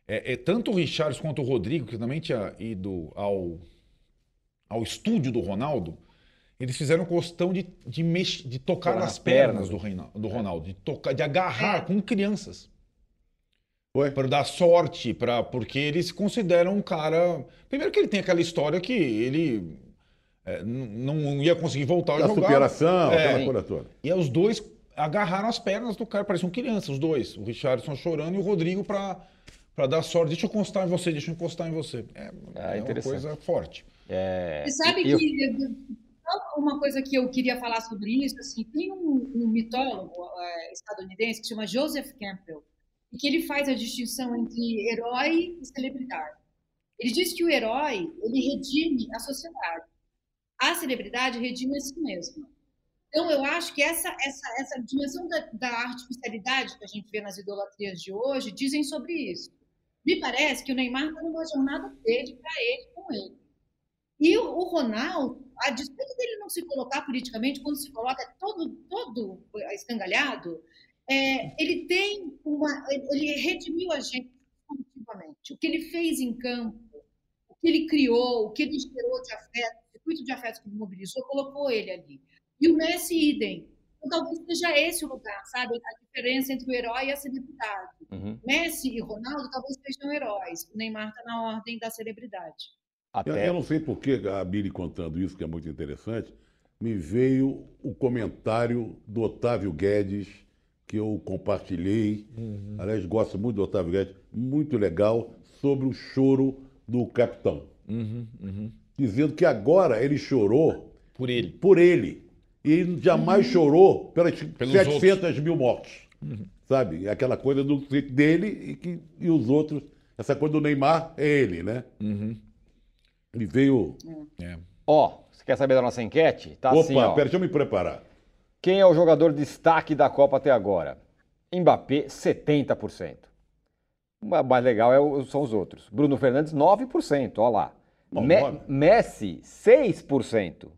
Speaker 4: é, é tanto o Richards quanto o Rodrigo, que também tinha ido ao, ao estúdio do Ronaldo, eles fizeram questão de, de, mex- de tocar nas
Speaker 2: nas pernas,
Speaker 4: pernas do, Reina- do Ronaldo, de, tocar, de agarrar com crianças. Para dar sorte, pra, porque eles consideram um cara. Primeiro que ele tem aquela história que ele é, não ia conseguir voltar a
Speaker 3: Da
Speaker 4: jogar.
Speaker 3: superação,
Speaker 4: É.
Speaker 3: aquela coisa toda.
Speaker 4: E os dois agarraram as pernas do cara, pareciam crianças, os dois. O Richardson chorando e o Rodrigo para dar sorte. Deixa eu encostar em você, deixa eu encostar em você. É,
Speaker 2: Ah,
Speaker 4: é uma coisa forte.
Speaker 2: É,
Speaker 5: Você sabe
Speaker 2: eu-
Speaker 5: que uma coisa que eu queria falar sobre isso, assim, tem um, um mitólogo eh, estadunidense que se chama Joseph Campbell, e que ele faz a distinção entre herói e celebridade. Ele diz que o herói, ele redime a sociedade. A celebridade redime a si mesma. Então, eu acho que essa, essa, essa dimensão da, da artificialidade que a gente vê nas idolatrias de hoje dizem sobre isso. Me parece que o Neymar está numa jornada dele, para ele, com ele. E o, o Ronaldo, a despeito dele não se colocar politicamente, quando se coloca todo, todo escangalhado, é, ele tem uma. Ele redimiu a gente positivamente. O que ele fez em campo, o que ele criou, o que ele gerou de afeto, o circuito de afeto que mobilizou, colocou ele ali. E o Messi, idem. Então, talvez seja esse o lugar, sabe? A diferença entre o herói e a celebridade.
Speaker 2: Uhum.
Speaker 5: Messi e Ronaldo talvez sejam heróis. O Neymar está na ordem da celebridade.
Speaker 3: Eu,
Speaker 2: Até,
Speaker 3: eu não sei por que a Miri contando isso, que é muito interessante, me veio o comentário do Otávio Guedes, que eu compartilhei. Aliás, gosto muito do Otávio Guedes, muito legal, sobre o choro do capitão. Dizendo que agora ele chorou
Speaker 4: Por ele.
Speaker 3: por ele. E ele jamais chorou pelas
Speaker 4: Pelos
Speaker 3: 700 mil mortes. Sabe? Aquela coisa do dele e, que, e os outros. Essa coisa do Neymar é ele, né? Ele veio.
Speaker 4: É.
Speaker 2: ó, você quer saber da nossa enquete? Tá
Speaker 3: Opa,
Speaker 2: assim, ó.
Speaker 3: pera, deixa eu me preparar.
Speaker 2: Quem é o jogador destaque da Copa até agora? Mbappé, 70%. O mais legal é o- são os outros. Bruno Fernandes, 9%, ó lá.
Speaker 3: Bom,
Speaker 2: Me-. Messi, 6%.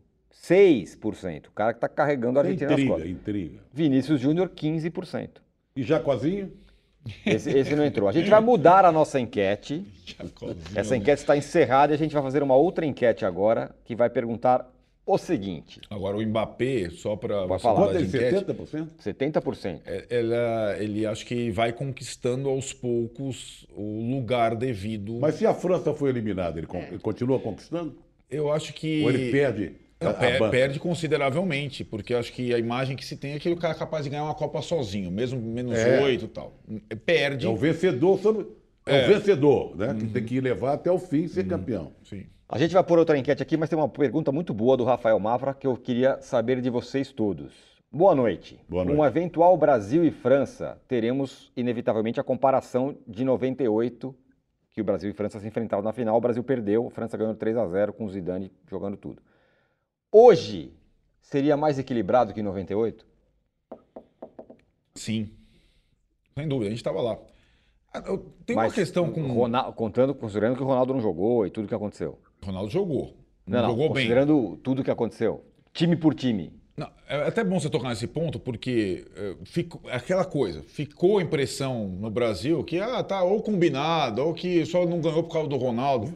Speaker 2: 6%. O cara que tá carregando a Argentina nas
Speaker 3: Intriga,
Speaker 2: costas.
Speaker 3: intriga.
Speaker 2: Vinícius Júnior, 15%.
Speaker 3: E Jacozinho?
Speaker 2: Esse, esse não entrou. A gente vai mudar a nossa enquete. Essa enquete está encerrada e a gente vai fazer uma outra enquete agora que vai perguntar o seguinte:
Speaker 4: Agora, o Mbappé, só para
Speaker 2: Pode falar.
Speaker 3: Quanto é? 70%?
Speaker 2: 70%.
Speaker 4: É, ela, ele acho que vai conquistando aos poucos o lugar devido.
Speaker 3: Mas se a França foi eliminada, ele, ele continua conquistando?
Speaker 4: eu acho que.
Speaker 3: Ou ele perde
Speaker 4: Não,
Speaker 3: a
Speaker 4: per-
Speaker 3: banca?
Speaker 4: perde consideravelmente, porque acho que a imagem que se tem é que o cara é capaz de ganhar uma Copa sozinho, mesmo menos
Speaker 3: É.
Speaker 4: oito e tal. Perde.
Speaker 3: É o vencedor sobre. é
Speaker 4: É.
Speaker 3: o vencedor, né? Que tem que levar até o fim e ser campeão.
Speaker 4: Sim.
Speaker 2: A gente vai por outra enquete aqui, mas tem uma pergunta muito boa do Rafael Mafra que eu queria saber de vocês todos. Boa noite.
Speaker 3: Boa noite.
Speaker 2: Um eventual Brasil e França, teremos inevitavelmente a comparação de 98, que o Brasil e França se enfrentaram na final. O Brasil perdeu, a França ganhou 3 a 0 com o Zidane jogando tudo. Hoje, seria mais equilibrado que em 98?
Speaker 4: Sim. Sem dúvida, a gente estava lá. Ah, Tem
Speaker 2: Mas
Speaker 4: uma questão com.
Speaker 2: Ronaldo, contando, considerando que o Ronaldo não jogou e tudo que aconteceu.
Speaker 4: Ronaldo jogou. Não,
Speaker 2: Não, não,
Speaker 4: jogou bem.
Speaker 2: considerando tudo que aconteceu. Time por time.
Speaker 4: Não, é até bom você tocar nesse ponto, porque é, ficou, aquela coisa, ficou a impressão no Brasil que ah, tá ou combinado, ou que só não ganhou por causa do Ronaldo.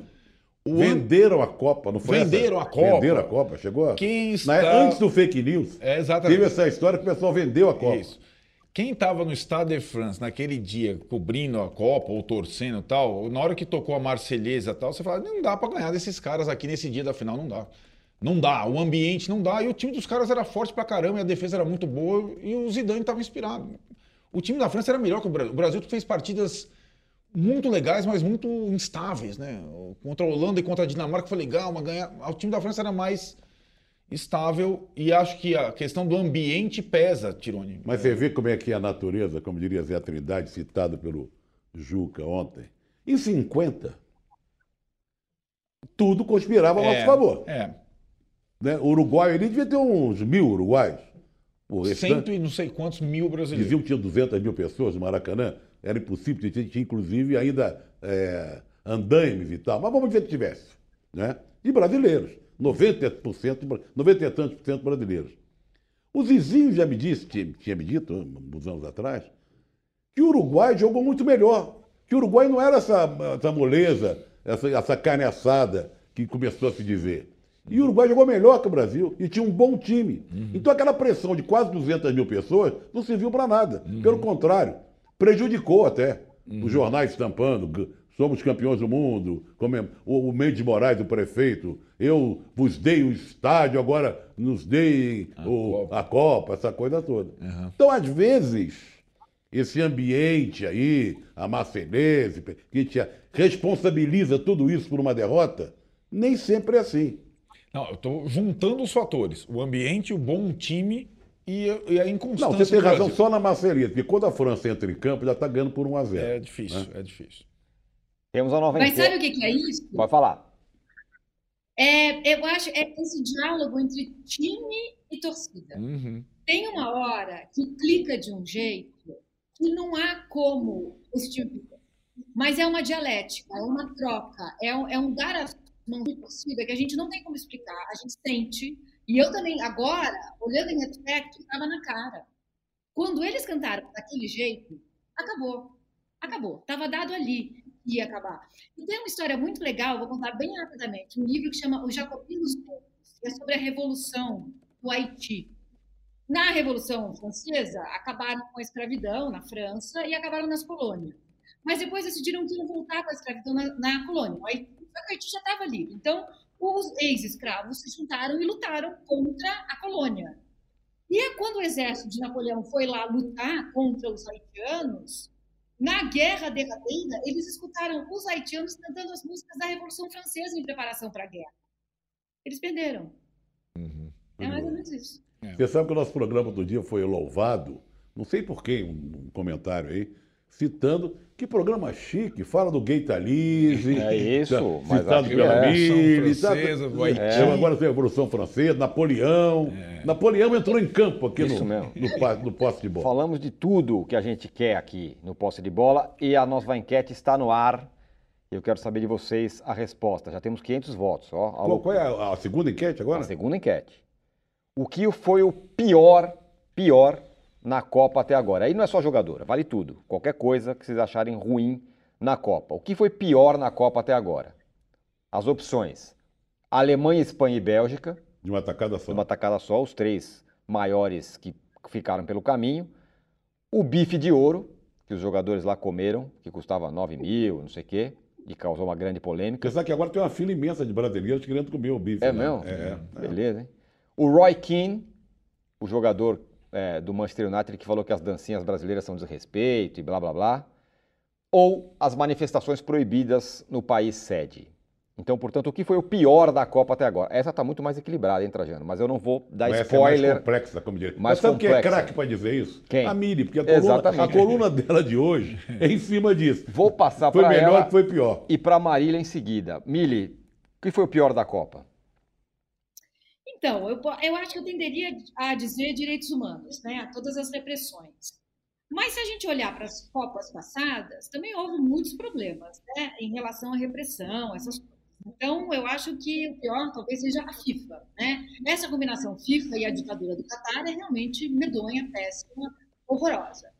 Speaker 4: O
Speaker 3: Venderam a Copa, não foi
Speaker 4: Venderam
Speaker 3: essa?
Speaker 4: a Copa.
Speaker 3: Venderam a Copa, chegou? a-
Speaker 4: Quem
Speaker 3: Na-
Speaker 4: está-
Speaker 3: Antes do fake news,
Speaker 4: É, exatamente.
Speaker 3: teve essa história que o pessoal vendeu a Copa.
Speaker 4: Isso. Quem estava no Stade de France naquele dia, cobrindo a Copa ou torcendo e tal, na hora que tocou a Marselhesa e tal, você fala, não dá para ganhar desses caras aqui nesse dia da final, não dá. Não dá, o ambiente não dá. E o time dos caras era forte pra caramba, e a defesa era muito boa, e o Zidane estava inspirado. O time da França era melhor que o Brasil. O Brasil fez partidas muito legais, mas muito instáveis, né? Contra a Holanda e contra a Dinamarca foi legal, mas ganhar... o time da França era mais estável e acho que a questão do ambiente pesa, Tironi.
Speaker 3: Mas você vê como é que é a natureza, como diria Zé Trindade, citado pelo Juca ontem. Em 50, tudo conspirava a nosso
Speaker 4: É,
Speaker 3: favor.
Speaker 4: É.
Speaker 3: Né? O Uruguai, ele devia ter uns mil uruguaios.
Speaker 4: Cento e não sei quantos mil brasileiros.
Speaker 3: diziam que tinha 200 mil pessoas no Maracanã. Era impossível, tinha, tinha inclusive ainda é, andaimes e tal. Mas vamos dizer que tivesse. Né? E brasileiros. 90%, bra- 90 e tantos por cento brasileiros. O Zizinho já me disse, tinha, tinha me dito, uns anos atrás, que o Uruguai jogou muito melhor. Que o Uruguai não era essa, essa moleza, essa, essa carne assada que começou a se dizer. E o Uruguai jogou melhor que o Brasil e tinha um bom time. Então aquela pressão de quase 200 mil pessoas não serviu para nada. Pelo contrário, prejudicou até. Os jornais estampando, "G- somos campeões do mundo, o, o Mendes Moraes, o prefeito, eu vos dei o estádio, agora nos dei o-
Speaker 4: Copa.
Speaker 3: a Copa, essa coisa toda. Então, às vezes, esse ambiente aí, a Marcelese, que te responsabiliza tudo isso por uma derrota, nem sempre é assim.
Speaker 4: Não, eu tô juntando os fatores. O ambiente, o bom time e a, e a inconstância.
Speaker 3: Não, você tem
Speaker 4: do
Speaker 3: razão só na Marcelese, porque quando a França entra em campo, já está ganhando por 1 a 0
Speaker 4: É difícil, é difícil.
Speaker 2: Temos a nova
Speaker 5: Mas sabe o que que é isso?
Speaker 2: Pode falar.
Speaker 5: É, eu acho é esse diálogo entre time e torcida.
Speaker 4: Uhum.
Speaker 5: Tem uma hora que clica de um jeito que não há como esse time. Mas é uma dialética, é uma troca, é um, é um dar as mãos de torcida que a gente não tem como explicar, a gente sente. E eu também, agora, olhando em retrospecto, estava na cara. Quando eles cantaram daquele jeito, acabou. Acabou. Estava dado ali que ia acabar. E tem uma história muito legal, vou contar bem rapidamente. Um livro que chama Os Jacobinos Negros, que é sobre a Revolução do Haiti. Na Revolução Francesa, acabaram com a escravidão na França e acabaram nas colônias. Mas depois decidiram que iam voltar com a escravidão na, na colônia. O Haiti, o Haiti já estava livre. Então, os ex-escravos se juntaram e lutaram contra a colônia. E é quando o exército de Napoleão foi lá lutar contra os haitianos, na guerra derradeira, eles escutaram os haitianos cantando as músicas da Revolução Francesa em preparação para a guerra. Eles perderam. É mais ou menos isso.
Speaker 3: Você sabe que o nosso programa do dia foi louvado, não sei por quem, um comentário aí, citando que programa chique, fala do Gay Talise.
Speaker 2: É isso,
Speaker 3: tá- citado pela
Speaker 2: é.
Speaker 3: Tá-
Speaker 4: Haiti.
Speaker 3: É, agora tem a Revolução Francesa, Napoleão. Napoleão entrou em campo aqui
Speaker 2: Isso
Speaker 3: no,
Speaker 2: mesmo.
Speaker 3: no, no poste de bola.
Speaker 2: Falamos de tudo que a gente quer aqui no Posse de Bola e a nossa enquete está no ar. Eu quero saber de vocês a resposta. Já temos 500 votos. Ó,
Speaker 3: Qual, qual é a, a segunda enquete agora?
Speaker 2: a segunda enquete. O que foi o pior, pior na Copa até agora? Aí não é só jogadora, vale tudo. Qualquer coisa que vocês acharem ruim na Copa. O que foi pior na Copa até agora? As opções: Alemanha, Espanha e Bélgica.
Speaker 3: De uma tacada só.
Speaker 2: numa tacada só, os três maiores que ficaram pelo caminho. O bife de ouro, que os jogadores lá comeram, que custava 9 mil, não sei o quê, e causou uma grande polêmica.
Speaker 3: Porque sabe que agora tem uma fila imensa de brasileiros querendo comer o bife.
Speaker 2: É
Speaker 3: né?
Speaker 2: mesmo?
Speaker 3: É, é.
Speaker 2: Beleza, hein? O Roy Keane, o jogador é, do Manchester United, que falou que as dancinhas brasileiras são desrespeito e blá blá blá. ou as manifestações proibidas no país sede? Então, portanto, o que foi o pior da Copa até agora? Essa está muito mais equilibrada, hein, Trajano? Mas eu não vou dar
Speaker 3: Mas essa
Speaker 2: spoiler.
Speaker 3: é mais complexa, como diria. Mas sabe quem é craque para dizer isso?
Speaker 2: Quem?
Speaker 3: A Miri, porque a coluna, a coluna dela de hoje é em cima disso.
Speaker 2: Vou passar
Speaker 3: Foi
Speaker 2: para
Speaker 3: melhor
Speaker 2: ela
Speaker 3: que foi pior.
Speaker 2: e para Marília em seguida. Mili, o que foi o pior da Copa?
Speaker 5: Então, eu, eu acho que eu tenderia a dizer direitos humanos, né? Todas as repressões. Mas se a gente olhar para as Copas passadas, também houve muitos problemas, né? Em relação à repressão, essas coisas. Então, eu acho que o pior talvez seja a FIFA, né? Essa combinação FIFA e a ditadura do Catar é realmente medonha, péssima, horrorosa.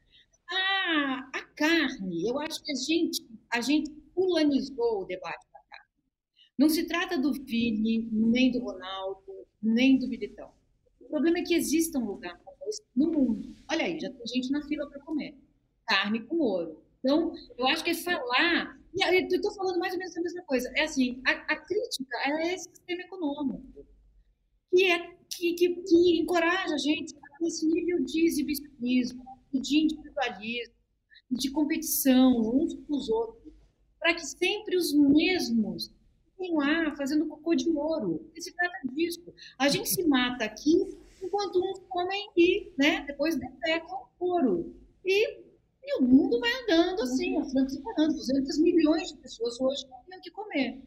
Speaker 5: A, a carne, eu acho que a gente, a gente fulanizou o debate da carne. Não se trata do Vini, nem do Ronaldo, nem do Militão. O problema é que exista um lugar como esse no mundo. Olha aí, já tem gente na fila para comer. Carne com ouro. Então, eu acho que é falar. E eu estou falando mais ou menos a mesma coisa. É assim, a, a crítica é esse sistema econômico, que, é, que, que, que encoraja a gente a esse nível de exibicionismo, de individualismo, de competição uns com os outros, para que sempre os mesmos fiquem lá fazendo cocô de ouro. Porque se trata disso. A gente se mata aqui enquanto uns comem e né, depois defecam ouro. E, e o mundo vai andando assim, a França vai andando, 200 milhões de pessoas hoje não têm o que comer.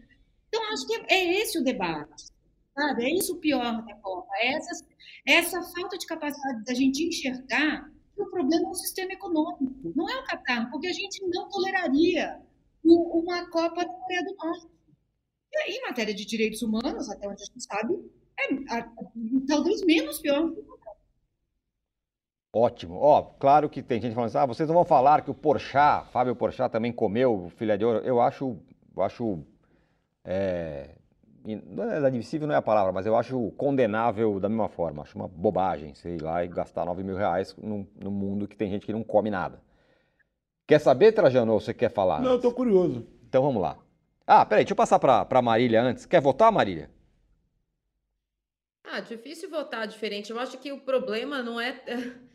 Speaker 5: Então, acho que é, é esse o debate. Sabe? É isso o pior da Copa. É essa, essa falta de capacidade da gente enxergar que o problema é o sistema econômico, não é o Catar, porque a gente não toleraria uma Copa da Coreia do Norte. Em matéria de direitos humanos, até onde a gente sabe, é a- talvez menos pior que o.
Speaker 2: Ótimo. Ó, claro que tem gente falando assim, ah, vocês não vão falar que o Porchat, Fábio Porchat também comeu filé de ouro. Eu acho, eu acho, é, não é inadmissível não é a palavra, mas eu acho condenável da mesma forma. Acho uma bobagem ir lá e gastar 9 mil reais num, num mundo que tem gente que não come nada. Quer saber, Trajano, ou você quer falar?
Speaker 3: Não, eu tô curioso.
Speaker 2: Então vamos lá. Ah, peraí, deixa eu passar para Marília antes. Quer votar, Marília?
Speaker 6: Ah, difícil votar diferente. Eu acho que o problema não é.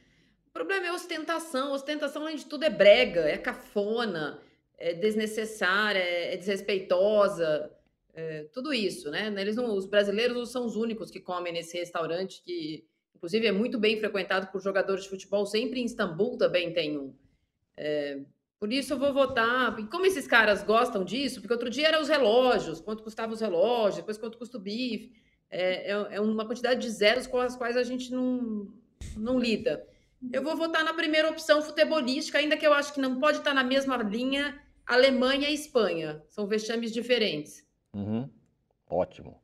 Speaker 6: O problema é ostentação. Ostentação, além de tudo, é brega, é cafona, é desnecessária, é desrespeitosa, é tudo isso, né? Eles não, os brasileiros não são os únicos que comem nesse restaurante, que inclusive é muito bem frequentado por jogadores de futebol. Sempre em Istambul também tem um. É, por isso eu vou votar. E como esses caras gostam disso, porque outro dia eram os relógios, quanto custavam os relógios, depois quanto custa o bife. É, é, é uma quantidade de zeros com as quais a gente não, não lida. Eu vou votar na primeira opção futebolística, ainda que eu acho que não pode estar na mesma linha Alemanha e Espanha. São vexames diferentes.
Speaker 2: Uhum. Ótimo.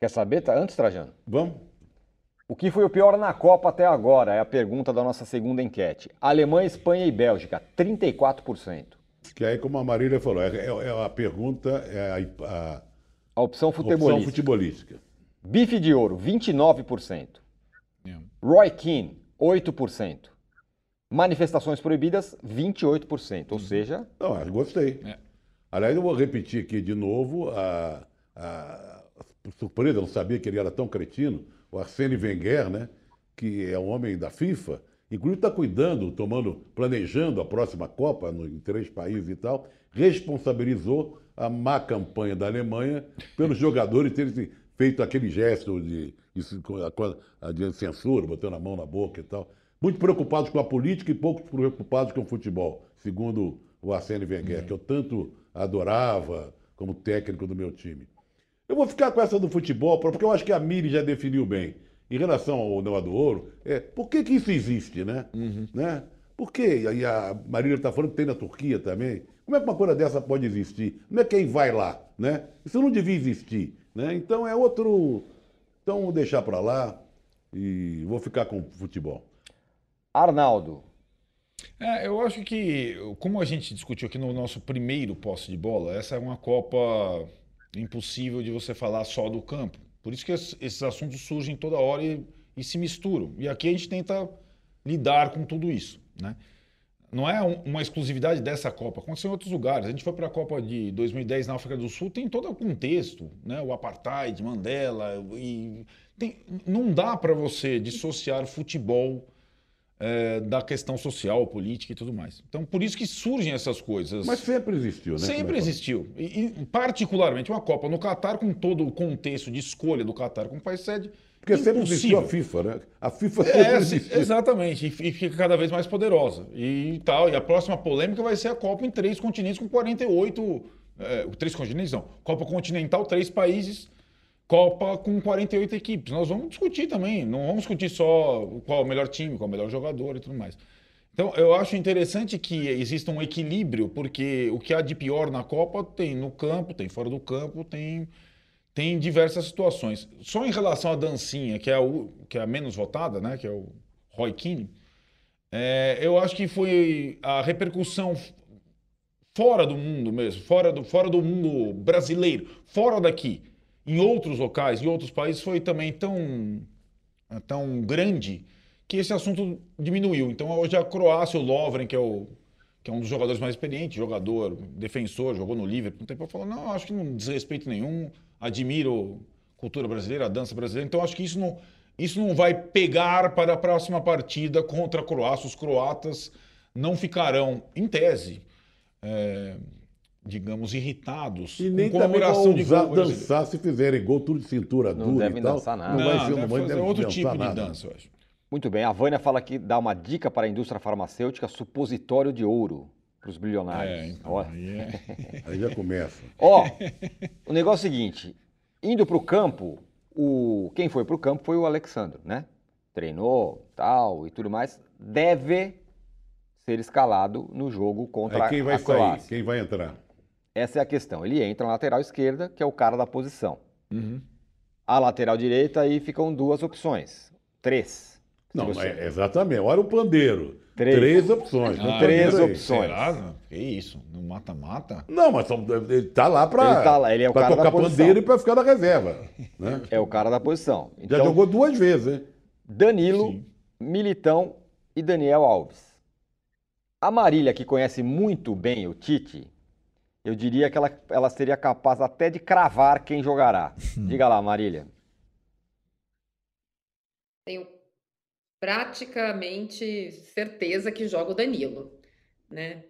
Speaker 2: Quer saber, tá? antes, Trajano?
Speaker 3: Vamos?
Speaker 2: O que foi o pior na Copa até agora? É a pergunta da nossa segunda enquete. Alemanha, Espanha e Bélgica, 34%.
Speaker 3: Que aí, como a Marília falou, é, é- é a pergunta, é a, a
Speaker 2: A opção
Speaker 3: opção
Speaker 2: futebolística.
Speaker 3: futebolística.
Speaker 2: Bife de ouro, 29%.
Speaker 4: É.
Speaker 2: Roy Keane, 8%. Manifestações proibidas, 28%. Ou seja,
Speaker 3: Não, eu gostei.
Speaker 4: É.
Speaker 3: Aliás, eu vou repetir aqui de novo a, a surpresa, eu não sabia que ele era tão cretino, o Arsene Wenger, né? Que é o homem da FIFA, inclusive está cuidando, tomando, planejando a próxima Copa no- em três países e tal, responsabilizou a má campanha da Alemanha pelos jogadores terem feito aquele gesto de, de, de censura, botando a mão na boca e tal. Muito preocupados com a política e pouco preocupados com o futebol, segundo o Arsene Wenger, que eu tanto adorava como técnico do meu time. Eu vou ficar com essa do futebol, porque eu acho que a Miri já definiu bem. Em relação ao Noa do Ouro, é, por que, que isso existe, né? né? Por quê? E a Marília está falando que tem na Turquia também. Como é que uma coisa dessa pode existir? Como é que quem vai lá, né? Isso não devia existir, né? Então é outro... Então vou deixar para lá e vou ficar com o futebol.
Speaker 2: Arnaldo,
Speaker 4: É, eu acho que, como a gente discutiu aqui no nosso primeiro posse de bola, essa é uma Copa impossível de você falar só do campo. Por isso que es- esses assuntos surgem toda hora e, e se misturam. E aqui a gente tenta lidar com tudo isso, né? Não é um- uma exclusividade dessa Copa, aconteceu em outros lugares. A gente foi para a Copa de 2010 na África do Sul, tem todo o contexto, né? O apartheid, Mandela, e tem- não dá para você dissociar futebol é, da questão social, política e tudo mais. Então, por isso que surgem essas coisas.
Speaker 3: Mas sempre existiu, né?
Speaker 4: Sempre
Speaker 3: é
Speaker 4: existiu. E, e, particularmente uma Copa no Catar, com todo o contexto de escolha do Catar como país sede.
Speaker 3: Porque sempre existiu
Speaker 4: impossível.
Speaker 3: a FIFA, né? A FIFA sempre
Speaker 4: É,
Speaker 3: existiu.
Speaker 4: exatamente, e fi- fica cada vez mais poderosa. E tal. E a próxima polêmica vai ser a Copa em três continentes com 48. É, três continentes não. Copa continental, três países. Copa com 48 equipes. Nós vamos discutir também. Não vamos discutir só qual é o melhor time, qual é o melhor jogador e tudo mais. Então, eu acho interessante que exista um equilíbrio, porque o que há de pior na Copa tem no campo, tem fora do campo, tem, tem diversas situações. Só em relação à dancinha, que é a, que é a menos votada, né, que é o Roy Keane, é, eu acho que foi a repercussão fora do mundo mesmo, fora do, fora do mundo brasileiro, fora daqui, em outros locais, em outros países, foi também tão, tão grande que esse assunto diminuiu. Então hoje a Croácia, o Lovren, que é, o, que é um dos jogadores mais experientes, jogador, defensor, jogou no Liverpool, um tempo falou, não, acho que não desrespeito nenhum, admiro a cultura brasileira, a dança brasileira, então acho que isso não, isso não vai pegar para a próxima partida contra a Croácia. Os croatas não ficarão, em tese, é, digamos, irritados
Speaker 3: E nem
Speaker 4: com
Speaker 3: também vão
Speaker 4: comemoração de gol
Speaker 3: dançar se fizerem gol tudo de cintura
Speaker 2: Não
Speaker 3: dura
Speaker 2: devem
Speaker 3: e tal.
Speaker 2: dançar nada.
Speaker 3: Não, vai ser,
Speaker 4: deve
Speaker 3: não
Speaker 4: fazer
Speaker 3: deve
Speaker 4: outro tipo de
Speaker 3: nada.
Speaker 4: dança, eu acho.
Speaker 2: Muito bem, a Vânia fala aqui, dá uma dica para a indústria farmacêutica, supositório de ouro para os bilionários.
Speaker 4: É, então,
Speaker 2: Ó,
Speaker 4: aí é-
Speaker 3: Aí já começa.
Speaker 2: Ó, o negócio é o seguinte, indo para o campo, o, quem foi para o campo foi o Alexandre, né? Treinou, tal e tudo mais, deve ser escalado no jogo contra
Speaker 3: Aí quem vai
Speaker 2: a
Speaker 3: sair?
Speaker 2: Croácia.
Speaker 3: Quem vai entrar?
Speaker 2: Essa é a questão. Ele entra na lateral esquerda, que é o cara da posição.
Speaker 4: Uhum.
Speaker 2: A lateral direita, aí ficam duas opções. Três.
Speaker 3: Não,
Speaker 2: você-
Speaker 3: é exatamente. Olha o pandeiro.
Speaker 2: Três.
Speaker 3: Três opções.
Speaker 4: Ah,
Speaker 2: três opções.
Speaker 4: Será? Que isso? No mata-mata?
Speaker 3: Não, mas são- ele tá lá
Speaker 2: Ele tá lá, ele é o cara da
Speaker 3: tocar
Speaker 2: posição.
Speaker 3: pandeiro e pra ficar na reserva. né?
Speaker 2: É o cara da posição.
Speaker 3: Já
Speaker 2: Então,
Speaker 3: jogou duas vezes, hein?
Speaker 2: Danilo,
Speaker 4: Sim.
Speaker 2: Militão e Daniel Alves. A Marília, que conhece muito bem o Tite, eu diria que ela, ela seria capaz até de cravar quem jogará. Diga lá, Marília.
Speaker 6: Tenho praticamente certeza que joga o Danilo, né?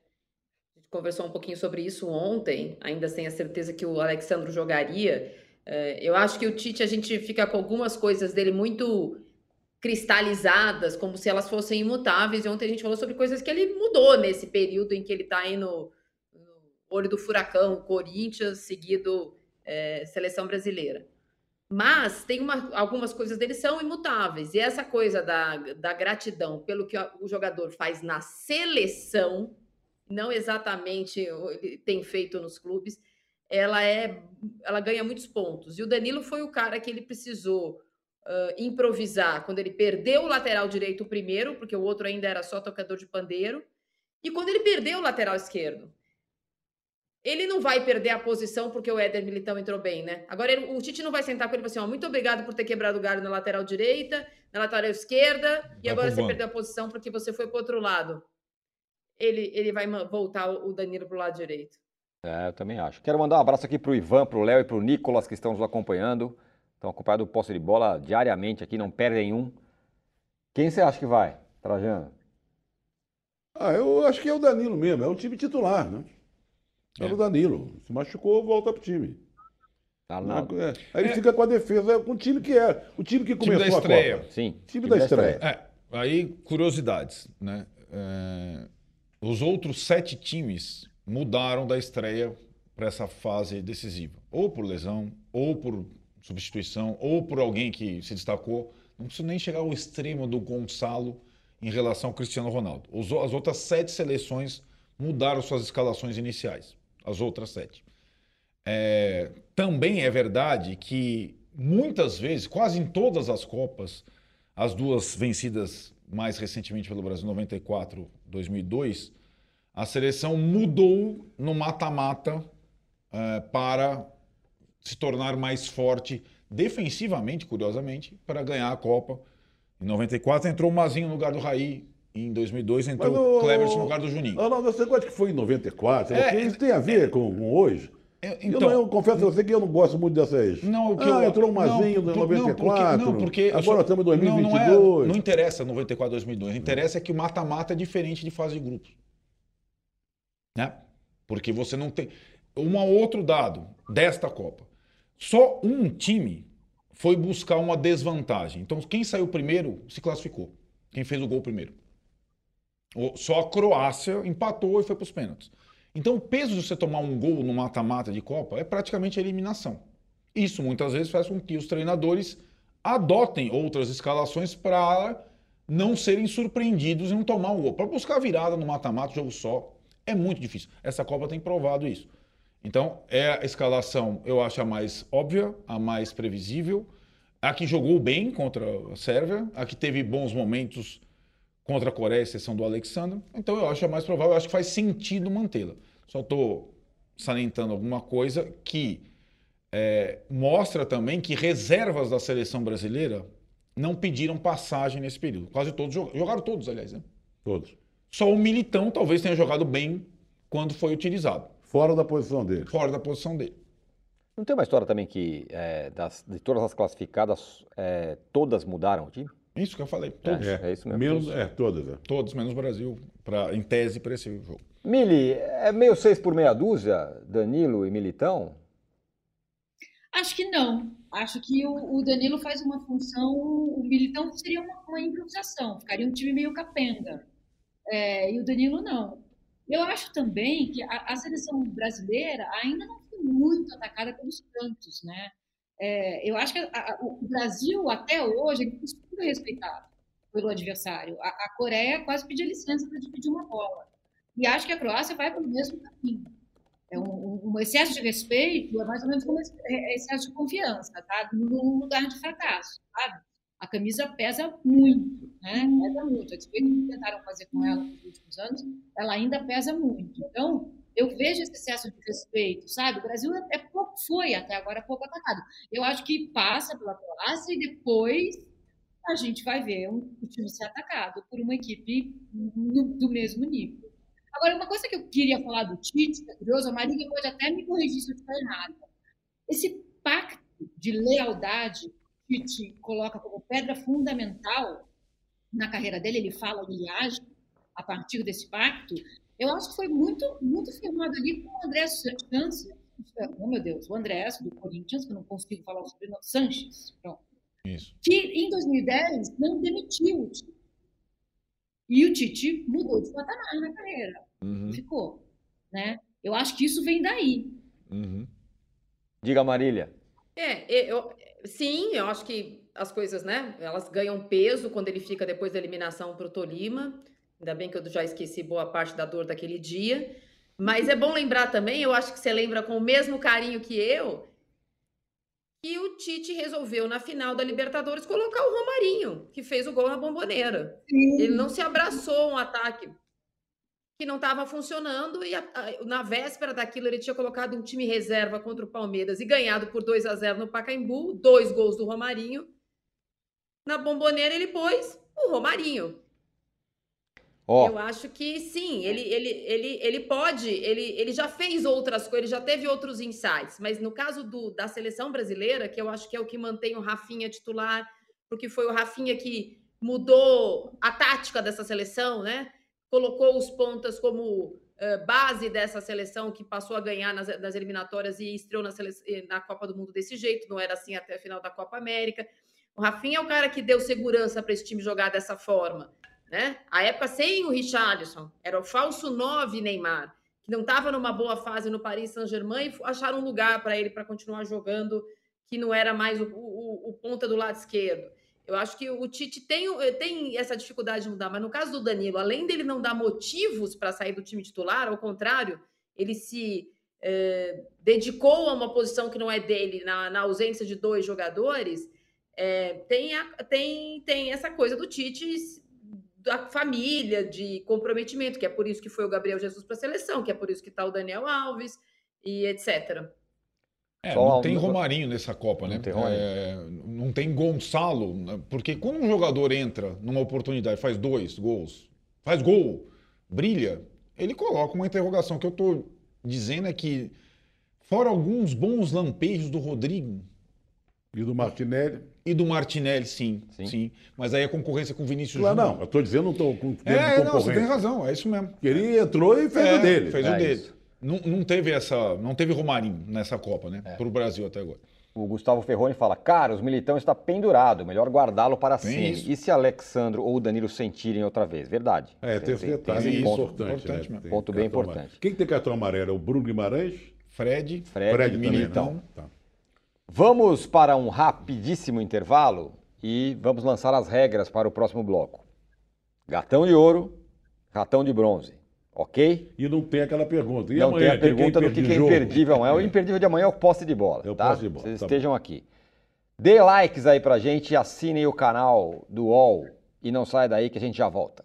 Speaker 6: A gente conversou um pouquinho sobre isso ontem, ainda sem a certeza que o Alexandro jogaria. Eh, Eu acho que o Tite, a gente fica com algumas coisas dele muito cristalizadas, como se elas fossem imutáveis. E ontem a gente falou sobre coisas que ele mudou nesse período em que ele está aí no olho do furacão, Corinthians, seguido eh, seleção brasileira. Mas tem uma, algumas coisas dele são imutáveis. E essa coisa da, da gratidão pelo que o jogador faz na seleção, não exatamente tem feito nos clubes, ela é ela ganha muitos pontos. E o Danilo foi o cara que ele precisou ah, improvisar quando ele perdeu o lateral direito primeiro, porque o outro ainda era só tocador de pandeiro, e quando ele perdeu o lateral esquerdo. Ele não vai perder a posição porque o Éder Militão entrou bem, né? Agora ele- o Tite não vai sentar com ele e falar assim: ó, muito obrigado por ter quebrado o galho na lateral direita, na lateral esquerda, e
Speaker 4: Vai
Speaker 6: agora
Speaker 4: pro
Speaker 6: você
Speaker 4: banco.
Speaker 6: perdeu a posição porque você foi pro outro lado. Ele, ele vai voltar o o Danilo pro lado direito.
Speaker 2: É, eu também acho. Quero mandar um abraço aqui pro Ivan, pro Léo e pro Nicolas que estão nos acompanhando. Estão acompanhando o posse de bola diariamente aqui, não perdem um. Quem você acha que vai, Trajano?
Speaker 3: Ah, eu acho que é o Danilo mesmo. É o time titular, né? É,
Speaker 4: É.
Speaker 3: o Danilo. Se machucou, volta pro time.
Speaker 2: Tá na-
Speaker 3: É. Aí ele fica com a defesa, com o time que é. O time que
Speaker 4: Time da
Speaker 3: começou a
Speaker 4: estreia.
Speaker 3: Copa.
Speaker 2: Sim.
Speaker 3: Time da estreia.
Speaker 4: É, aí curiosidades, né? É, os outros sete times mudaram da estreia para essa fase decisiva, ou por lesão, ou por substituição, ou por alguém que se destacou. Não preciso nem chegar ao extremo do Gonçalo em relação ao Cristiano Ronaldo. As outras sete seleções mudaram suas escalações iniciais. As outras sete. É, também é verdade que muitas vezes, quase em todas as Copas, as duas vencidas mais recentemente pelo Brasil, 94, 2002, a seleção mudou no mata-mata eh, para se tornar mais forte defensivamente, curiosamente, para ganhar a Copa. Em 94 entrou o Mazinho no lugar do Raí, em 2002 entrou
Speaker 3: Mas
Speaker 4: o Cleberson no lugar do Juninho.
Speaker 3: Ah, não, você gosta que foi em 94.
Speaker 4: É,
Speaker 3: porque isso tem a ver com, com hoje.
Speaker 4: É,
Speaker 3: Eu,
Speaker 4: então,
Speaker 3: não, eu confesso a você que eu não gosto muito dessas.
Speaker 4: Não, o que
Speaker 3: ah,
Speaker 4: eu-
Speaker 3: entrou um Mazinho
Speaker 4: não,
Speaker 3: em
Speaker 4: por- não,
Speaker 3: 94.
Speaker 4: Não, porque, eu
Speaker 3: agora estamos em
Speaker 4: não, não,
Speaker 3: 2022.
Speaker 4: é- não interessa 94, 2002. Interessa é que o mata-mata é diferente de fase de grupos. Né? Porque você não tem. Um outro dado desta Copa. Só um time foi buscar uma desvantagem. Então, quem saiu primeiro se classificou. Quem fez o gol primeiro. Só a Croácia empatou e foi para os pênaltis. Então, o peso de você tomar um gol no mata-mata de Copa é praticamente a eliminação. Isso muitas vezes faz com que os treinadores adotem outras escalações para não serem surpreendidos e não tomar um gol. Para buscar virada no mata-mata, jogo só, é muito difícil. Essa Copa tem provado isso. Então, é a escalação, eu acho, a mais óbvia, a mais previsível. A que jogou bem contra a Sérvia, a que teve bons momentos contra a Coreia, exceção do Alexandre. Então, eu acho a mais provável, eu acho que faz sentido mantê-la. Só estou salientando alguma coisa que é, mostra também que reservas da seleção brasileira não pediram passagem nesse período. Quase todos jogaram, jogaram todos, aliás. Né?
Speaker 3: Todos.
Speaker 4: Só o Militão talvez tenha jogado bem quando foi utilizado,
Speaker 3: Fora da posição dele.
Speaker 4: fora da posição dele.
Speaker 2: Não tem uma história também que é, das- de todas as classificadas, é, todas mudaram o time?
Speaker 4: Isso que eu falei. Todos,
Speaker 2: É, é isso mesmo.
Speaker 3: Menos, é, todas. É.
Speaker 4: todos menos o Brasil, pra, em tese, para esse jogo.
Speaker 2: Mili, é meio seis por meia dúzia, Danilo e Militão?
Speaker 5: Acho que não. Acho que o, o Danilo faz uma função. O Militão seria uma, uma improvisação, ficaria um time meio capenga. É, e o Danilo não. Eu acho também que a, a seleção brasileira ainda não foi muito atacada pelos cantos, né? É, eu acho que a- a- o Brasil, até hoje, ele foi respeitado pelo adversário. A, a Coreia quase pediu licença para dividir uma bola. E acho que a Croácia vai pelo mesmo caminho. É um, um- excesso de respeito, é mais ou menos como é- é excesso de confiança, tá? Num lugar de fracasso, sabe? A camisa pesa muito, né? Pesa muito. A despeito que tentaram fazer com ela nos últimos anos, ela ainda pesa muito. Então, eu vejo esse excesso de respeito, sabe? O Brasil é, é pouco, foi até agora pouco atacado. Eu acho que passa pela Croácia e depois a gente vai ver um, o time ser atacado por uma equipe no- do mesmo nível. Agora, uma coisa que eu queria falar do Tite, que é curioso, a Marília pode até me corrigir se eu estiver errada. Esse pacto de lealdade que Tite coloca como pedra fundamental na carreira dele, ele fala, ele age a partir desse pacto, eu acho que foi muito, muito firmado ali com o André Sanches, oh meu Deus, o André do Corinthians, que eu não consigo falar o sobrenome, Sanches, pronto
Speaker 4: Isso.
Speaker 5: que em 2010 não demitiu o Tite. E o Tite mudou de patamar na carreira,
Speaker 2: Uhum,
Speaker 5: ficou. Né? Eu acho que isso vem daí.
Speaker 2: uhum. Diga, Marília.
Speaker 6: É, eu, sim, eu acho que as coisas, né? Elas ganham peso quando ele fica depois da eliminação para o Tolima. Ainda bem que eu já esqueci boa parte da dor daquele dia. Mas é bom lembrar também, eu acho que você lembra com o mesmo carinho que eu, que o Tite resolveu na final da Libertadores colocar o Romarinho, que fez o gol na bomboneira. Ele não se abraçou um ataque que não estava funcionando e a- a- na véspera daquilo ele tinha colocado um time reserva contra o Palmeiras e ganhado por 2 a 0 no Pacaembu, dois gols do Romarinho. Na bomboneira ele pôs o Romarinho.
Speaker 2: Ó,
Speaker 6: Eu acho que sim, ele, ele, ele, ele pode, ele, ele já fez outras coisas, ele já teve outros insights, mas no caso do, da seleção brasileira, que eu acho que é o que mantém o Rafinha titular, porque foi o Rafinha que mudou a tática dessa seleção, né? Colocou os pontas como eh, base dessa seleção que passou a ganhar nas, nas eliminatórias e estreou na, eh, na Copa do Mundo desse jeito, não era assim até a final da Copa América. O Rafinha é o cara que deu segurança para esse time jogar dessa forma né? A época sem o Richarlison, era o falso 9 Neymar, que não estava numa boa fase no Paris Saint-Germain e acharam um lugar para ele para continuar jogando, que não era mais o, o, o ponta do lado esquerdo. Eu acho que o Tite tem, tem essa dificuldade de mudar, mas no caso do Danilo, além dele não dar motivos para sair do time titular, ao contrário, ele se eh, dedicou a uma posição que não é dele, na, na ausência de dois jogadores, eh, tem, a- tem, tem essa coisa do Tite da família, de comprometimento, que é por isso que foi o Gabriel Jesus para a seleção, que é por isso que está o Daniel Alves e etc.
Speaker 4: É,
Speaker 2: Só
Speaker 4: não tem Romarinho nessa Copa,
Speaker 2: Não
Speaker 4: né?
Speaker 2: tem Romarinho.
Speaker 4: É, não tem Gonçalo, né? porque quando um jogador entra numa oportunidade, faz dois gols, faz gol, brilha, ele coloca uma interrogação. O que eu tô dizendo é que Fora alguns bons lampejos do Rodrigo
Speaker 3: E do Martinelli.
Speaker 4: e do Martinelli, sim.
Speaker 2: Sim.
Speaker 4: Sim. Mas aí a concorrência com o Vinícius Júnior.
Speaker 3: não, eu tô dizendo, não tô com
Speaker 4: É, não, você tem razão, é isso mesmo.
Speaker 3: Ele entrou e fez
Speaker 4: É,
Speaker 3: o dele.
Speaker 4: Fez
Speaker 2: É
Speaker 4: o dele.
Speaker 2: isso.
Speaker 4: Não, não teve essa. Não teve Romarinho nessa Copa, né?
Speaker 2: É.
Speaker 4: Pro Brasil até agora.
Speaker 2: O Gustavo Ferroni fala: Cara, os Militão está pendurado, melhor guardá-lo para
Speaker 4: isso.
Speaker 2: E se Alexandro ou Danilo sentirem outra vez? Verdade.
Speaker 3: É, tem esse detalhe
Speaker 4: tem
Speaker 2: ponto,
Speaker 4: isso.
Speaker 3: importante.
Speaker 4: importante
Speaker 3: né?
Speaker 2: Ponto bem importante.
Speaker 3: amarelo. Quem que tem cartão amarelo? É o Bruno Guimarães?
Speaker 4: Fred.
Speaker 2: Fred,
Speaker 3: Fred também,
Speaker 2: Militão.
Speaker 3: né? Tá.
Speaker 2: Vamos para um rapidíssimo intervalo e vamos lançar as regras para o próximo bloco. Gatão de ouro, ratão de bronze. Ok?
Speaker 3: E não tem aquela pergunta. E
Speaker 2: Não
Speaker 3: amanhã,
Speaker 2: tem a
Speaker 3: é
Speaker 2: pergunta do que, que é
Speaker 3: imperdível?
Speaker 2: amanhã. O imperdível de amanhã é o posse de bola.
Speaker 3: É o
Speaker 2: tá?
Speaker 3: posse de bola,
Speaker 2: Vocês
Speaker 3: tá
Speaker 2: estejam aqui. Dê likes aí pra gente, assinem o canal do UOL e não saia daí que a gente já volta.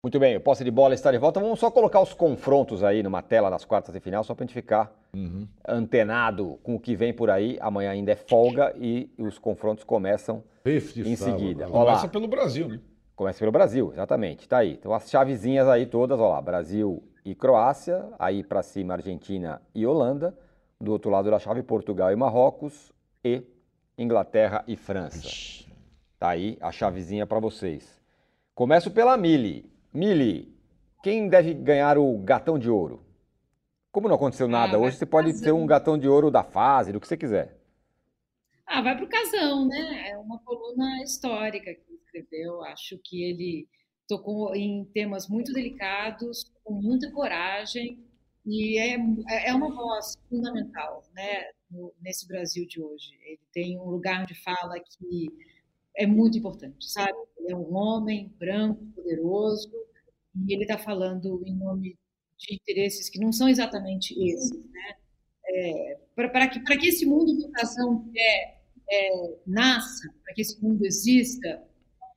Speaker 2: Muito bem, o posse de bola está de volta. Vamos só colocar os confrontos aí numa tela das quartas de final, só pra gente ficar antenado com o que vem por aí. Amanhã ainda é folga e os confrontos começam
Speaker 3: Este
Speaker 2: em
Speaker 3: sábado,
Speaker 2: seguida.
Speaker 4: Começa pelo Brasil, né?
Speaker 2: Começa pelo Brasil, exatamente. Tá aí. Então as chavezinhas aí todas, ó lá, Brasil e Croácia, aí pra cima Argentina e Holanda, do outro lado da chave Portugal e Marrocos e Inglaterra e França. Tá aí a chavezinha pra vocês. Começo pela Mili. Mili, quem deve ganhar o gatão de ouro? Como não aconteceu nada
Speaker 5: vai
Speaker 2: hoje, você pode ser um
Speaker 5: um-
Speaker 2: gatão de ouro da fase, do que você quiser.
Speaker 5: Ah, vai para o Casão, né? É uma coluna histórica que ele escreveu. Acho que ele tocou em temas muito delicados, com muita coragem, e é, é uma voz fundamental, né? no- nesse Brasil de hoje. Ele tem um lugar de fala que é muito importante, sabe? Ele é um homem branco, poderoso, e ele está falando em nome de interesses que não são exatamente esses, né? para que, pra que esse mundo do casão é, é, nasça, para que esse mundo exista,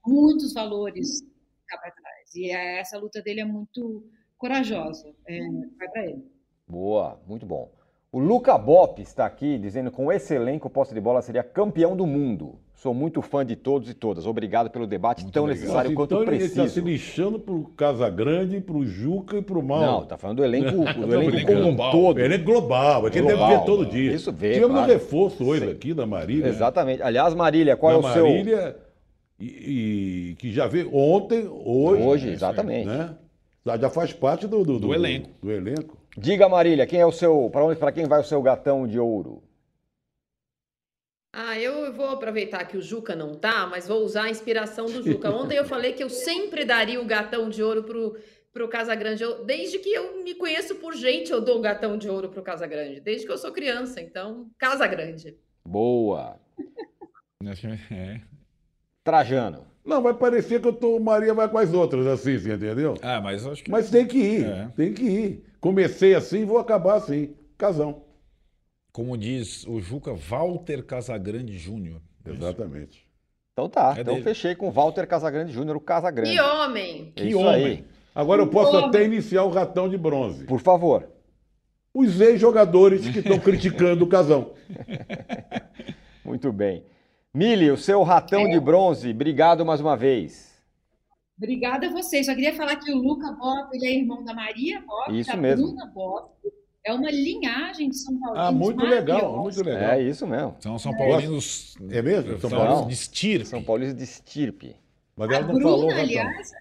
Speaker 5: muitos valores cá para trás. E é- essa luta dele é muito corajosa. É, vai para ele.
Speaker 2: Boa, muito bom. O Luca Bop está aqui dizendo que com esse elenco, o posse de bola seria campeão do mundo. Sou muito fã de todos e todas. Obrigado pelo debate tão
Speaker 4: obrigado.
Speaker 2: necessário quanto
Speaker 3: então ele está se
Speaker 2: preciso.
Speaker 3: lixando pro Casagrande, pro Juca e pro Mal.
Speaker 2: Não, tá falando do elenco, do elenco como um
Speaker 4: Global.
Speaker 2: todo.
Speaker 3: Ele é global, é que ele deve
Speaker 2: Global.
Speaker 3: ver todo dia.
Speaker 2: Isso vê,
Speaker 3: Tivemos
Speaker 2: claro.
Speaker 3: um reforço hoje
Speaker 2: Sim.
Speaker 3: aqui da Marília. né?
Speaker 2: Exatamente. Aliás, Marília, qual
Speaker 3: da
Speaker 2: é o seu...
Speaker 3: Marília, e, e que já veio ontem, hoje.
Speaker 2: Hoje, exatamente.
Speaker 3: Né? Já faz parte do, do,
Speaker 4: Do elenco.
Speaker 3: Do, elenco.
Speaker 2: Diga, Marília, quem é o seu... Para onde, para quem vai o seu gatão de ouro?
Speaker 6: Ah, eu vou aproveitar que o Juca não tá, mas vou usar a inspiração do Juca. Ontem eu falei que eu sempre daria o gatão de ouro pro, pro Casagrande. Eu, desde que eu me conheço por gente, eu dou o gatão de ouro pro Casagrande. Desde que eu sou criança, então, Casagrande.
Speaker 2: Boa.
Speaker 4: É.
Speaker 2: Trajano.
Speaker 3: Não, vai parecer que eu tô. Maria vai com as outras, assim, você entendeu?
Speaker 4: Ah, mas eu acho que.
Speaker 3: Mas tem que ir,
Speaker 4: É.
Speaker 3: tem que ir. Comecei assim, vou acabar assim. Casão.
Speaker 4: Como diz o Juca, Walter Casagrande Júnior.
Speaker 3: Exatamente.
Speaker 2: Então tá.
Speaker 4: É
Speaker 2: então
Speaker 4: dele.
Speaker 2: fechei com Walter Casagrande Júnior, o Casagrande.
Speaker 6: Que homem!
Speaker 2: É
Speaker 4: Que homem.
Speaker 2: aí.
Speaker 3: Agora eu posso
Speaker 5: Homem.
Speaker 3: até iniciar o ratão de bronze.
Speaker 2: Por favor.
Speaker 3: Os ex-jogadores que estão criticando o casão.
Speaker 2: Muito bem. Mili, o seu ratão de bronze, obrigado mais uma vez.
Speaker 5: Obrigada a vocês. Só queria falar que o Luca Bop, ele é irmão da Maria
Speaker 2: Isso
Speaker 5: da
Speaker 2: mesmo.
Speaker 5: Bruna Bop. É uma linhagem de São Paulo.
Speaker 3: Ah, muito legal, muito legal.
Speaker 2: É isso mesmo.
Speaker 4: São São Paulinos.
Speaker 3: É mesmo? São?
Speaker 4: Paulinos de estirpe.
Speaker 2: São Paulinos de estirpe.
Speaker 3: Mas
Speaker 5: A
Speaker 3: ela não falou o
Speaker 5: Bruna,
Speaker 3: ratão.
Speaker 5: aliás,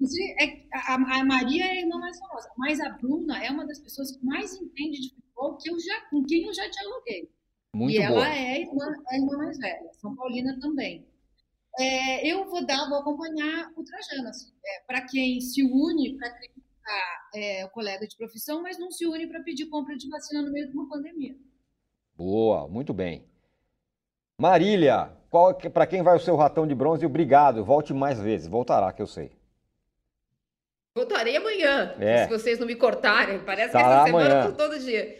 Speaker 5: inclusive, é- a, a Maria é a irmã mais famosa, mas a Bruna é uma das pessoas que mais entende de futebol que eu já, com quem eu já dialoguei.
Speaker 2: Muito
Speaker 5: e
Speaker 2: boa.
Speaker 5: ela é a irmã, a irmã mais velha, São Paulina também. É, eu vou dar, vou acompanhar o Trajano. Assim, para quem se une para criticar é, o colega de profissão, mas não se une para pedir compra de vacina no meio de uma pandemia.
Speaker 2: Boa, muito bem. Marília, para quem vai o seu ratão de bronze? Obrigado, volte mais vezes. Voltará, que eu sei.
Speaker 6: Voltarei amanhã,
Speaker 2: É.
Speaker 6: se vocês não me cortarem. Parece que
Speaker 2: Estará
Speaker 6: essa semana
Speaker 2: amanhã.
Speaker 6: eu tô todo dia.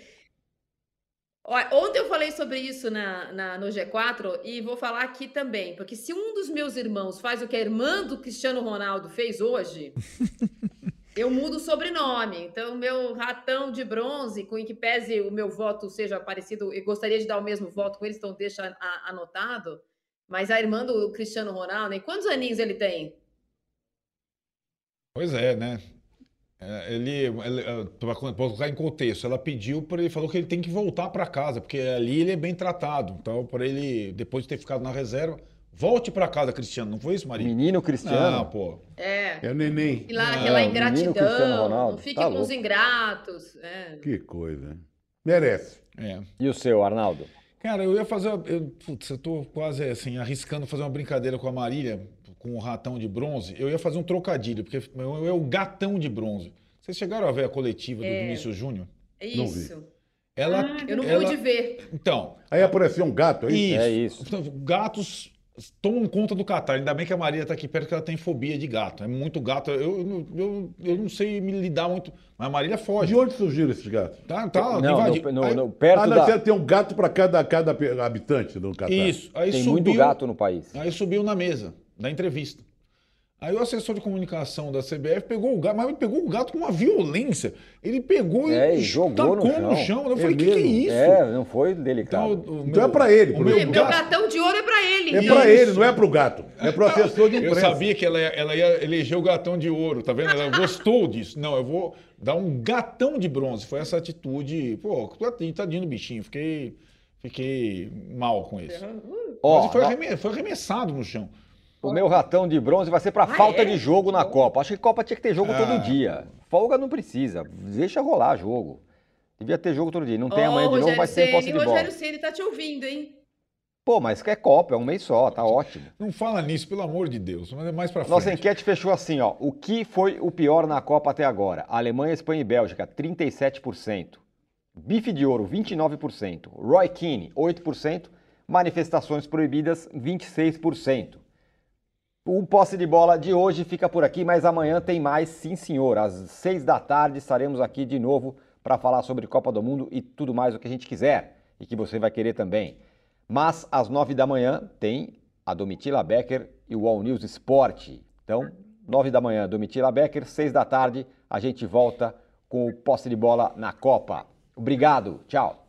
Speaker 6: Olha, ontem eu falei sobre isso na, na- no G4 e vou falar aqui também, porque se um dos meus irmãos faz o que a irmã do Cristiano Ronaldo fez hoje, eu mudo o sobrenome. Então, meu ratão de bronze, com que pese o meu voto seja parecido, eu gostaria de dar o mesmo voto com eles, então deixa anotado. Mas a irmã do Cristiano Ronaldo, e quantos aninhos ele tem?
Speaker 4: Pois é, né? É, Ele, para colocar em contexto, ela pediu para ele falou que ele tem que voltar para casa, porque ali ele é bem tratado. Então, para ele, depois de ter ficado na reserva, volte para casa, Cristiano. Não foi isso, Maria?
Speaker 2: Menino Cristiano.
Speaker 4: Não, pô.
Speaker 6: É.
Speaker 3: É o neném.
Speaker 6: E lá
Speaker 2: Não,
Speaker 6: naquela
Speaker 2: menino Cristiano
Speaker 6: ingratidão,
Speaker 2: Ronaldo,
Speaker 6: não fique
Speaker 2: tá
Speaker 6: com os
Speaker 2: louco.
Speaker 6: ingratos. é.
Speaker 3: Que coisa. hein? Merece.
Speaker 4: É.
Speaker 2: E o seu, Arnaldo?
Speaker 4: Cara, eu ia fazer. Eu, putz, eu tô quase assim, arriscando fazer uma brincadeira com a Marília, com o ratão de bronze. Eu ia fazer um trocadilho, porque eu é o gatão de bronze. Vocês chegaram a ver a coletiva do
Speaker 6: É.
Speaker 4: Vinícius Júnior?
Speaker 3: Não
Speaker 6: Isso.
Speaker 4: Ela.
Speaker 5: Ah,
Speaker 6: Eu não
Speaker 4: ela-
Speaker 6: pude ver.
Speaker 4: Então,
Speaker 3: Aí apareceu um gato aí.
Speaker 4: isso.
Speaker 2: É isso.
Speaker 4: Então, Gatos tomam conta do Catar. Ainda bem que a Maria tá aqui perto, que ela tem fobia de gato. É muito gato. Eu, eu, eu, eu não sei me lidar muito. Mas a Marília foge.
Speaker 3: De onde surgiram esses gatos?
Speaker 4: Tá, tá,
Speaker 2: Não,
Speaker 4: invadi-
Speaker 2: no, no-
Speaker 4: Aí-
Speaker 2: no- perto
Speaker 3: ah, não,
Speaker 2: da...
Speaker 3: tem um gato para cada, cada habitante do Catar.
Speaker 4: Isso. Aí
Speaker 2: Tem
Speaker 4: subiu,
Speaker 2: muito gato no país.
Speaker 4: Aí subiu na mesa da entrevista. Aí o assessor de comunicação da CBF pegou o gato, mas ele pegou o gato com uma violência. Ele pegou
Speaker 2: É, e jogou
Speaker 4: tacou
Speaker 2: no
Speaker 4: no
Speaker 2: chão.
Speaker 4: chão. Eu
Speaker 3: É
Speaker 4: falei, o que, que é isso?
Speaker 2: É, não foi
Speaker 4: Então,
Speaker 2: delicado.
Speaker 4: o
Speaker 3: Então é pra ele,
Speaker 4: o
Speaker 3: pro-
Speaker 4: meu
Speaker 6: Meu
Speaker 4: gato-
Speaker 6: gatão de ouro é pra ele.
Speaker 3: É pra ele, não é pro gato. É pro assessor de
Speaker 4: Eu
Speaker 3: imprensa.
Speaker 4: sabia que ela ia, ela ia eleger o gatão de ouro, tá vendo? Ela gostou disso. Não, eu vou dar um gatão de bronze. Foi essa atitude. Pô, tadinho do bichinho. Fiquei, fiquei mal com isso.
Speaker 2: Ó,
Speaker 4: Mas foi arremessado no chão.
Speaker 2: O meu ratão de bronze vai ser pra
Speaker 6: Ah,
Speaker 2: falta
Speaker 6: é?
Speaker 2: de jogo na Copa. Acho que Copa tinha que ter jogo
Speaker 4: Ah.
Speaker 2: todo dia. Folga não precisa. Deixa rolar jogo. Devia ter jogo todo dia. Não tem
Speaker 6: Ó,
Speaker 2: amanhã de novo,
Speaker 6: Rogério
Speaker 2: mas tem posse
Speaker 6: Ceni,
Speaker 2: de bola.
Speaker 6: Rogério Ceni tá te ouvindo, hein?
Speaker 2: Pô, mas que é Copa, é um mês só, tá ótimo.
Speaker 4: Não fala nisso, pelo amor de Deus. Mas é mais pra
Speaker 2: Nossa
Speaker 4: frente.
Speaker 2: enquete fechou assim, ó. O que foi o pior na Copa até agora? Alemanha, Espanha e Bélgica, 37%. Bife de ouro, 29%. Roy Keane, 8%. Manifestações proibidas, 26%. O posse de bola de hoje fica por aqui, mas amanhã tem mais, sim senhor. Às seis da tarde estaremos aqui de novo para falar sobre Copa do Mundo e tudo mais o que a gente quiser e que você vai querer também. Mas às nove da manhã tem a Domitila Becker e o All News Esporte. Então, nove da manhã, Domitila Becker, seis da tarde, a gente volta com o posse de bola na Copa. Obrigado, tchau.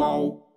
Speaker 7: whoa.